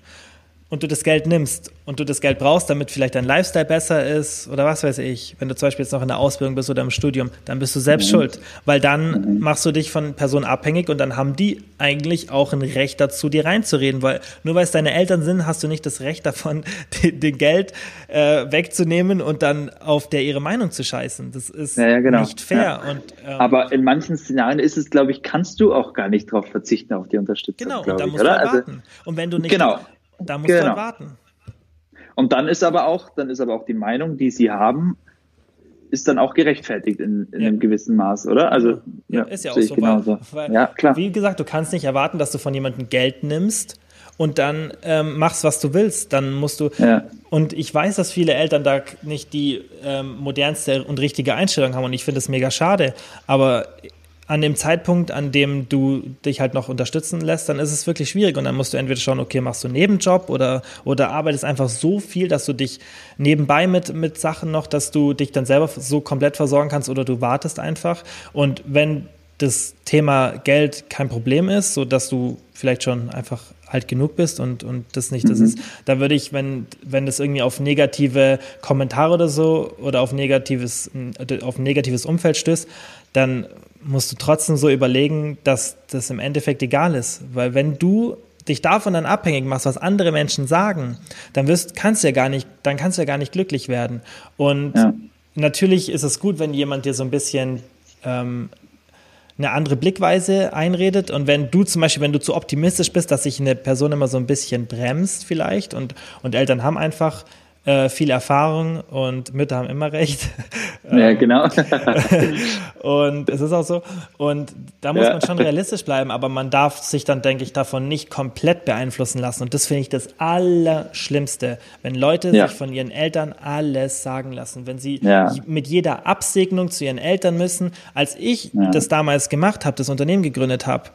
und du das Geld nimmst und du das Geld brauchst, damit vielleicht dein Lifestyle besser ist oder was weiß ich, wenn du zum Beispiel jetzt noch in der Ausbildung bist oder im Studium, dann bist du selbst mhm. schuld, weil dann mhm. machst du dich von Personen abhängig und dann haben die eigentlich auch ein Recht dazu, dir reinzureden, weil nur weil es deine Eltern sind, hast du nicht das Recht davon, den Geld äh, wegzunehmen und dann auf der ihre Meinung zu scheißen. Das ist ja, ja, genau. nicht fair. Ja. Und, ähm, Aber in manchen Szenarien ist es, glaube ich, kannst du auch gar nicht darauf verzichten, auf die Unterstützung. Genau, und da musst oder? du also warten. Und wenn du nicht genau. Da musst genau. du halt warten. Und dann ist aber auch, dann ist aber auch die Meinung, die sie haben, ist dann auch gerechtfertigt in, in ja. einem gewissen Maß, oder? Also ja, ja ist ja auch so. Genauso. Weil, ja, klar. Wie gesagt, du kannst nicht erwarten, dass du von jemandem Geld nimmst und dann ähm, machst, was du willst. Dann musst du. Ja. Und ich weiß, dass viele Eltern da nicht die ähm, modernste und richtige Einstellung haben und ich finde es mega schade. Aber an dem Zeitpunkt, an dem du dich halt noch unterstützen lässt, dann ist es wirklich schwierig und dann musst du entweder schauen, okay, machst du einen Nebenjob oder, oder arbeitest einfach so viel, dass du dich nebenbei mit, mit Sachen noch, dass du dich dann selber so komplett versorgen kannst oder du wartest einfach. Und wenn das Thema Geld kein Problem ist, so dass du vielleicht schon einfach alt genug bist und, und das nicht mhm. das ist, da würde ich, wenn, wenn das irgendwie auf negative Kommentare oder so oder auf negatives, auf ein negatives Umfeld stößt, dann musst du trotzdem so überlegen, dass das im Endeffekt egal ist. Weil wenn du dich davon dann abhängig machst, was andere Menschen sagen, dann wirst, kannst du ja gar nicht, dann kannst du ja gar nicht glücklich werden. Und ja. natürlich ist es gut, wenn jemand dir so ein bisschen ähm, eine andere Blickweise einredet. Und wenn du zum Beispiel, wenn du zu optimistisch bist, dass sich eine Person immer so ein bisschen bremst vielleicht und, und Eltern haben einfach äh, viel Erfahrung und Mütter haben immer recht. Ja, genau. und es ist auch so. Und da muss ja. man schon realistisch bleiben, aber man darf sich dann, denke ich, davon nicht komplett beeinflussen lassen. Und das finde ich das Allerschlimmste, wenn Leute ja. sich von ihren Eltern alles sagen lassen, wenn sie ja. mit jeder Absegnung zu ihren Eltern müssen. Als ich das damals gemacht habe, das Unternehmen gegründet habe,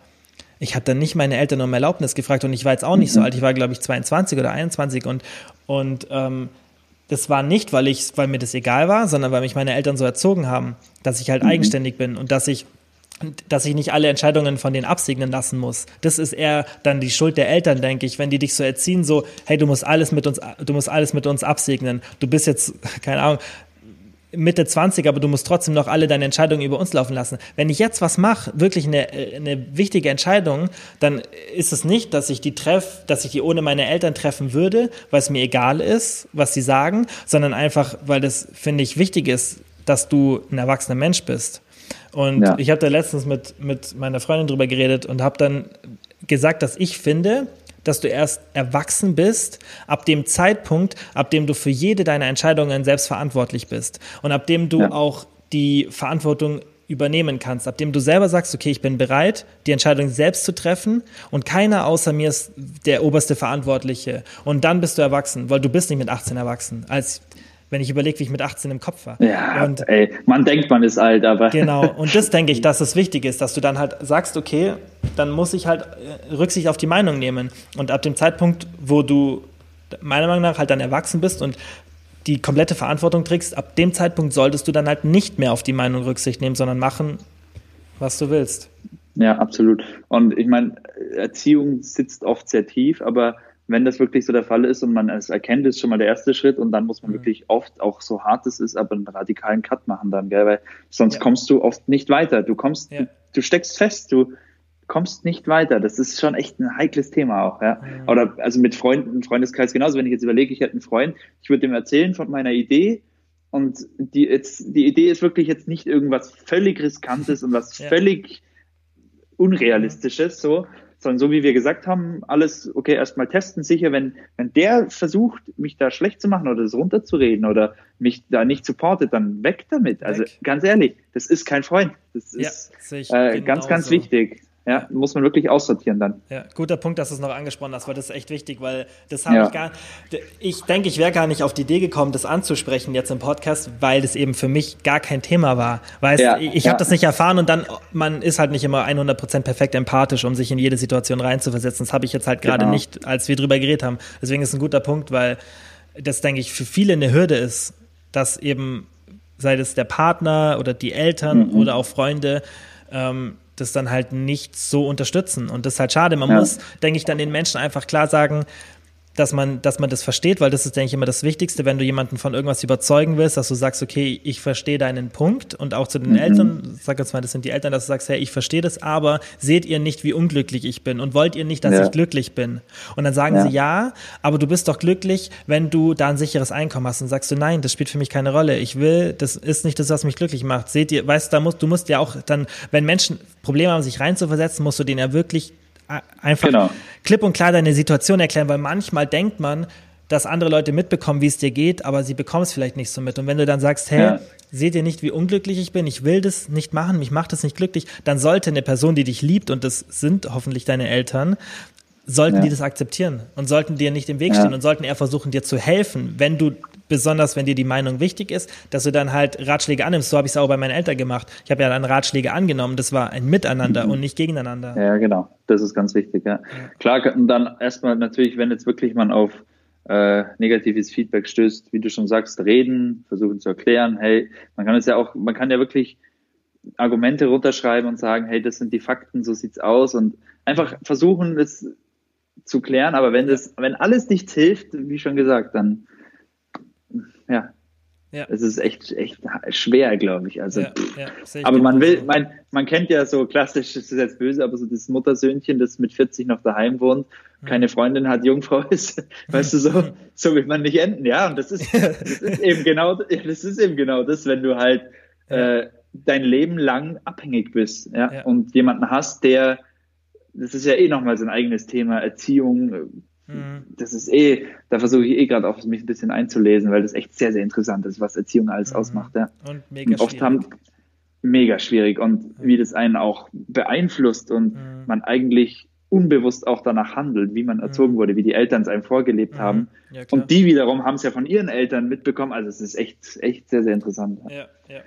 ich habe dann nicht meine Eltern um Erlaubnis gefragt und ich war jetzt auch nicht mhm. so alt. Ich war, glaube ich, 22 oder 21 und, und ähm, das war nicht, weil ich, weil mir das egal war, sondern weil mich meine Eltern so erzogen haben, dass ich halt mhm. eigenständig bin und dass ich dass ich nicht alle Entscheidungen von denen absegnen lassen muss. Das ist eher dann die Schuld der Eltern, denke ich, wenn die dich so erziehen, so, hey, du musst alles mit uns, du musst alles mit uns absegnen. Du bist jetzt, keine Ahnung, Mitte 20, aber du musst trotzdem noch alle deine Entscheidungen über uns laufen lassen. Wenn ich jetzt was mache, wirklich eine, eine wichtige Entscheidung, dann ist es nicht, dass ich die treff, dass ich die ohne meine Eltern treffen würde, weil es mir egal ist, was sie sagen, sondern einfach, weil das, finde ich, wichtig ist, dass du ein erwachsener Mensch bist. Und ja. ich habe da letztens mit, mit meiner Freundin drüber geredet und habe dann gesagt, dass ich finde, dass du erst erwachsen bist, ab dem Zeitpunkt, ab dem du für jede deiner Entscheidungen selbst verantwortlich bist und ab dem du ja. auch die Verantwortung übernehmen kannst, ab dem du selber sagst, okay, ich bin bereit, die Entscheidung selbst zu treffen und keiner außer mir ist der oberste Verantwortliche. Und dann bist du erwachsen, weil du bist nicht mit 18 erwachsen. Als wenn ich überlege, wie ich mit 18 im Kopf war. Ja, und, ey, man denkt, man ist alt, aber. Genau, und das denke ich, dass es wichtig ist, dass du dann halt sagst, okay, dann muss ich halt äh, Rücksicht auf die Meinung nehmen. Und ab dem Zeitpunkt, wo du meiner Meinung nach halt dann erwachsen bist und die komplette Verantwortung trägst, ab dem Zeitpunkt solltest du dann halt nicht mehr auf die Meinung Rücksicht nehmen, sondern machen, was du willst. Ja, absolut. Und ich meine, Erziehung sitzt oft sehr tief, aber wenn das wirklich so der Fall ist und man es erkennt, ist schon mal der erste Schritt und dann muss man mhm. wirklich oft, auch so hart es ist, aber einen radikalen Cut machen dann, gell? weil sonst ja. kommst du oft nicht weiter. Du kommst, ja. du, du, steckst fest, du kommst nicht weiter. Das ist schon echt ein heikles Thema auch, ja. Mhm. Oder also mit Freunden, Freundeskreis genauso. Wenn ich jetzt überlege, ich hätte einen Freund, ich würde ihm erzählen von meiner Idee und die jetzt, die Idee ist wirklich jetzt nicht irgendwas völlig riskantes und was ja. völlig unrealistisches, so, sondern so wie wir gesagt haben, alles, okay, erstmal testen, sicher, wenn, wenn der versucht, mich da schlecht zu machen oder das runterzureden oder mich da nicht supportet, dann weg damit. Also weg. ganz ehrlich, das ist kein Freund. Das ist ja, äh, ganz, ganz wichtig. Ja, muss man wirklich aussortieren dann. Ja, guter Punkt, dass du es noch angesprochen hast, weil das ist echt wichtig, weil das habe ja. ich gar ich denke, ich wäre gar nicht auf die Idee gekommen, das anzusprechen jetzt im Podcast, weil das eben für mich gar kein Thema war. Weil ja, ich ja. habe das nicht erfahren und dann, man ist halt nicht immer 100% perfekt empathisch, um sich in jede Situation reinzuversetzen. Das habe ich jetzt halt gerade genau. nicht, als wir drüber geredet haben. Deswegen ist es ein guter Punkt, weil das, denke ich, für viele eine Hürde ist, dass eben, sei es der Partner oder die Eltern mhm. oder auch Freunde, ähm, das dann halt nicht so unterstützen. Und das ist halt schade. Man ja. muss, denke ich, dann den Menschen einfach klar sagen, dass man, dass man das versteht, weil das ist, denke ich, immer das Wichtigste, wenn du jemanden von irgendwas überzeugen willst, dass du sagst, okay, ich verstehe deinen Punkt und auch zu den mhm. Eltern, sag jetzt mal, das sind die Eltern, dass du sagst, hey, ich verstehe das, aber seht ihr nicht, wie unglücklich ich bin und wollt ihr nicht, dass ja. ich glücklich bin? Und dann sagen ja. sie ja, aber du bist doch glücklich, wenn du da ein sicheres Einkommen hast und sagst du, nein, das spielt für mich keine Rolle. Ich will, das ist nicht das, was mich glücklich macht. Seht ihr, weißt du, da musst, du musst ja auch dann, wenn Menschen Probleme haben, sich reinzuversetzen, musst du denen ja wirklich einfach genau. klipp und klar deine Situation erklären, weil manchmal denkt man, dass andere Leute mitbekommen, wie es dir geht, aber sie bekommen es vielleicht nicht so mit. Und wenn du dann sagst, hey, ja. seht ihr nicht, wie unglücklich ich bin, ich will das nicht machen, mich macht das nicht glücklich, dann sollte eine Person, die dich liebt, und das sind hoffentlich deine Eltern, sollten ja. die das akzeptieren und sollten dir nicht im Weg stehen ja. und sollten eher versuchen, dir zu helfen, wenn du besonders wenn dir die Meinung wichtig ist, dass du dann halt Ratschläge annimmst. So habe ich es auch bei meinen Eltern gemacht. Ich habe ja dann Ratschläge angenommen. Das war ein Miteinander mhm. und nicht gegeneinander. Ja, genau. Das ist ganz wichtig. Ja. Klar, und dann erstmal natürlich, wenn jetzt wirklich man auf äh, negatives Feedback stößt, wie du schon sagst, reden, versuchen zu erklären. Hey, man kann es ja auch, man kann ja wirklich Argumente runterschreiben und sagen, hey, das sind die Fakten, so sieht's aus und einfach versuchen, es zu klären. Aber wenn das, wenn alles nichts hilft, wie schon gesagt, dann ja. Ja. Es ist echt, echt schwer, glaube ich. Also, ja, ja, aber man will, man, man kennt ja so klassisch, das ist jetzt böse, aber so das Muttersöhnchen, das mit 40 noch daheim wohnt, mhm. keine Freundin hat, Jungfrau ist, weißt du, so, so will man nicht enden. Ja, und das ist, das ist eben genau, das ist eben genau das, wenn du halt, äh, dein Leben lang abhängig bist ja, ja. und jemanden hast, der, das ist ja eh nochmal so ein eigenes Thema, Erziehung, mhm. das ist eh, da versuche ich eh gerade auch mich ein bisschen einzulesen, weil das echt sehr, sehr interessant ist, was Erziehung alles mhm. ausmacht. Ja. Und mega und oft schwierig. haben mega schwierig und mhm. wie das einen auch beeinflusst und mhm. man eigentlich unbewusst auch danach handelt, wie man erzogen mhm. wurde, wie die Eltern es einem vorgelebt mhm. haben. Ja, und die wiederum haben es ja von ihren Eltern mitbekommen. Also es ist echt, echt sehr, sehr interessant. Ja, ja.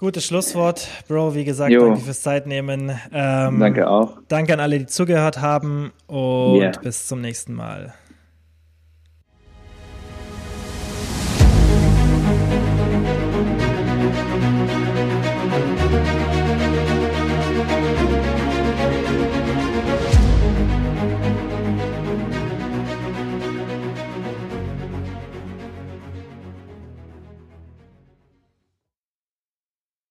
Gutes Schlusswort, Bro. Wie gesagt, jo. danke fürs Zeitnehmen. Ähm, danke auch. Danke an alle, die zugehört haben und yeah. bis zum nächsten Mal.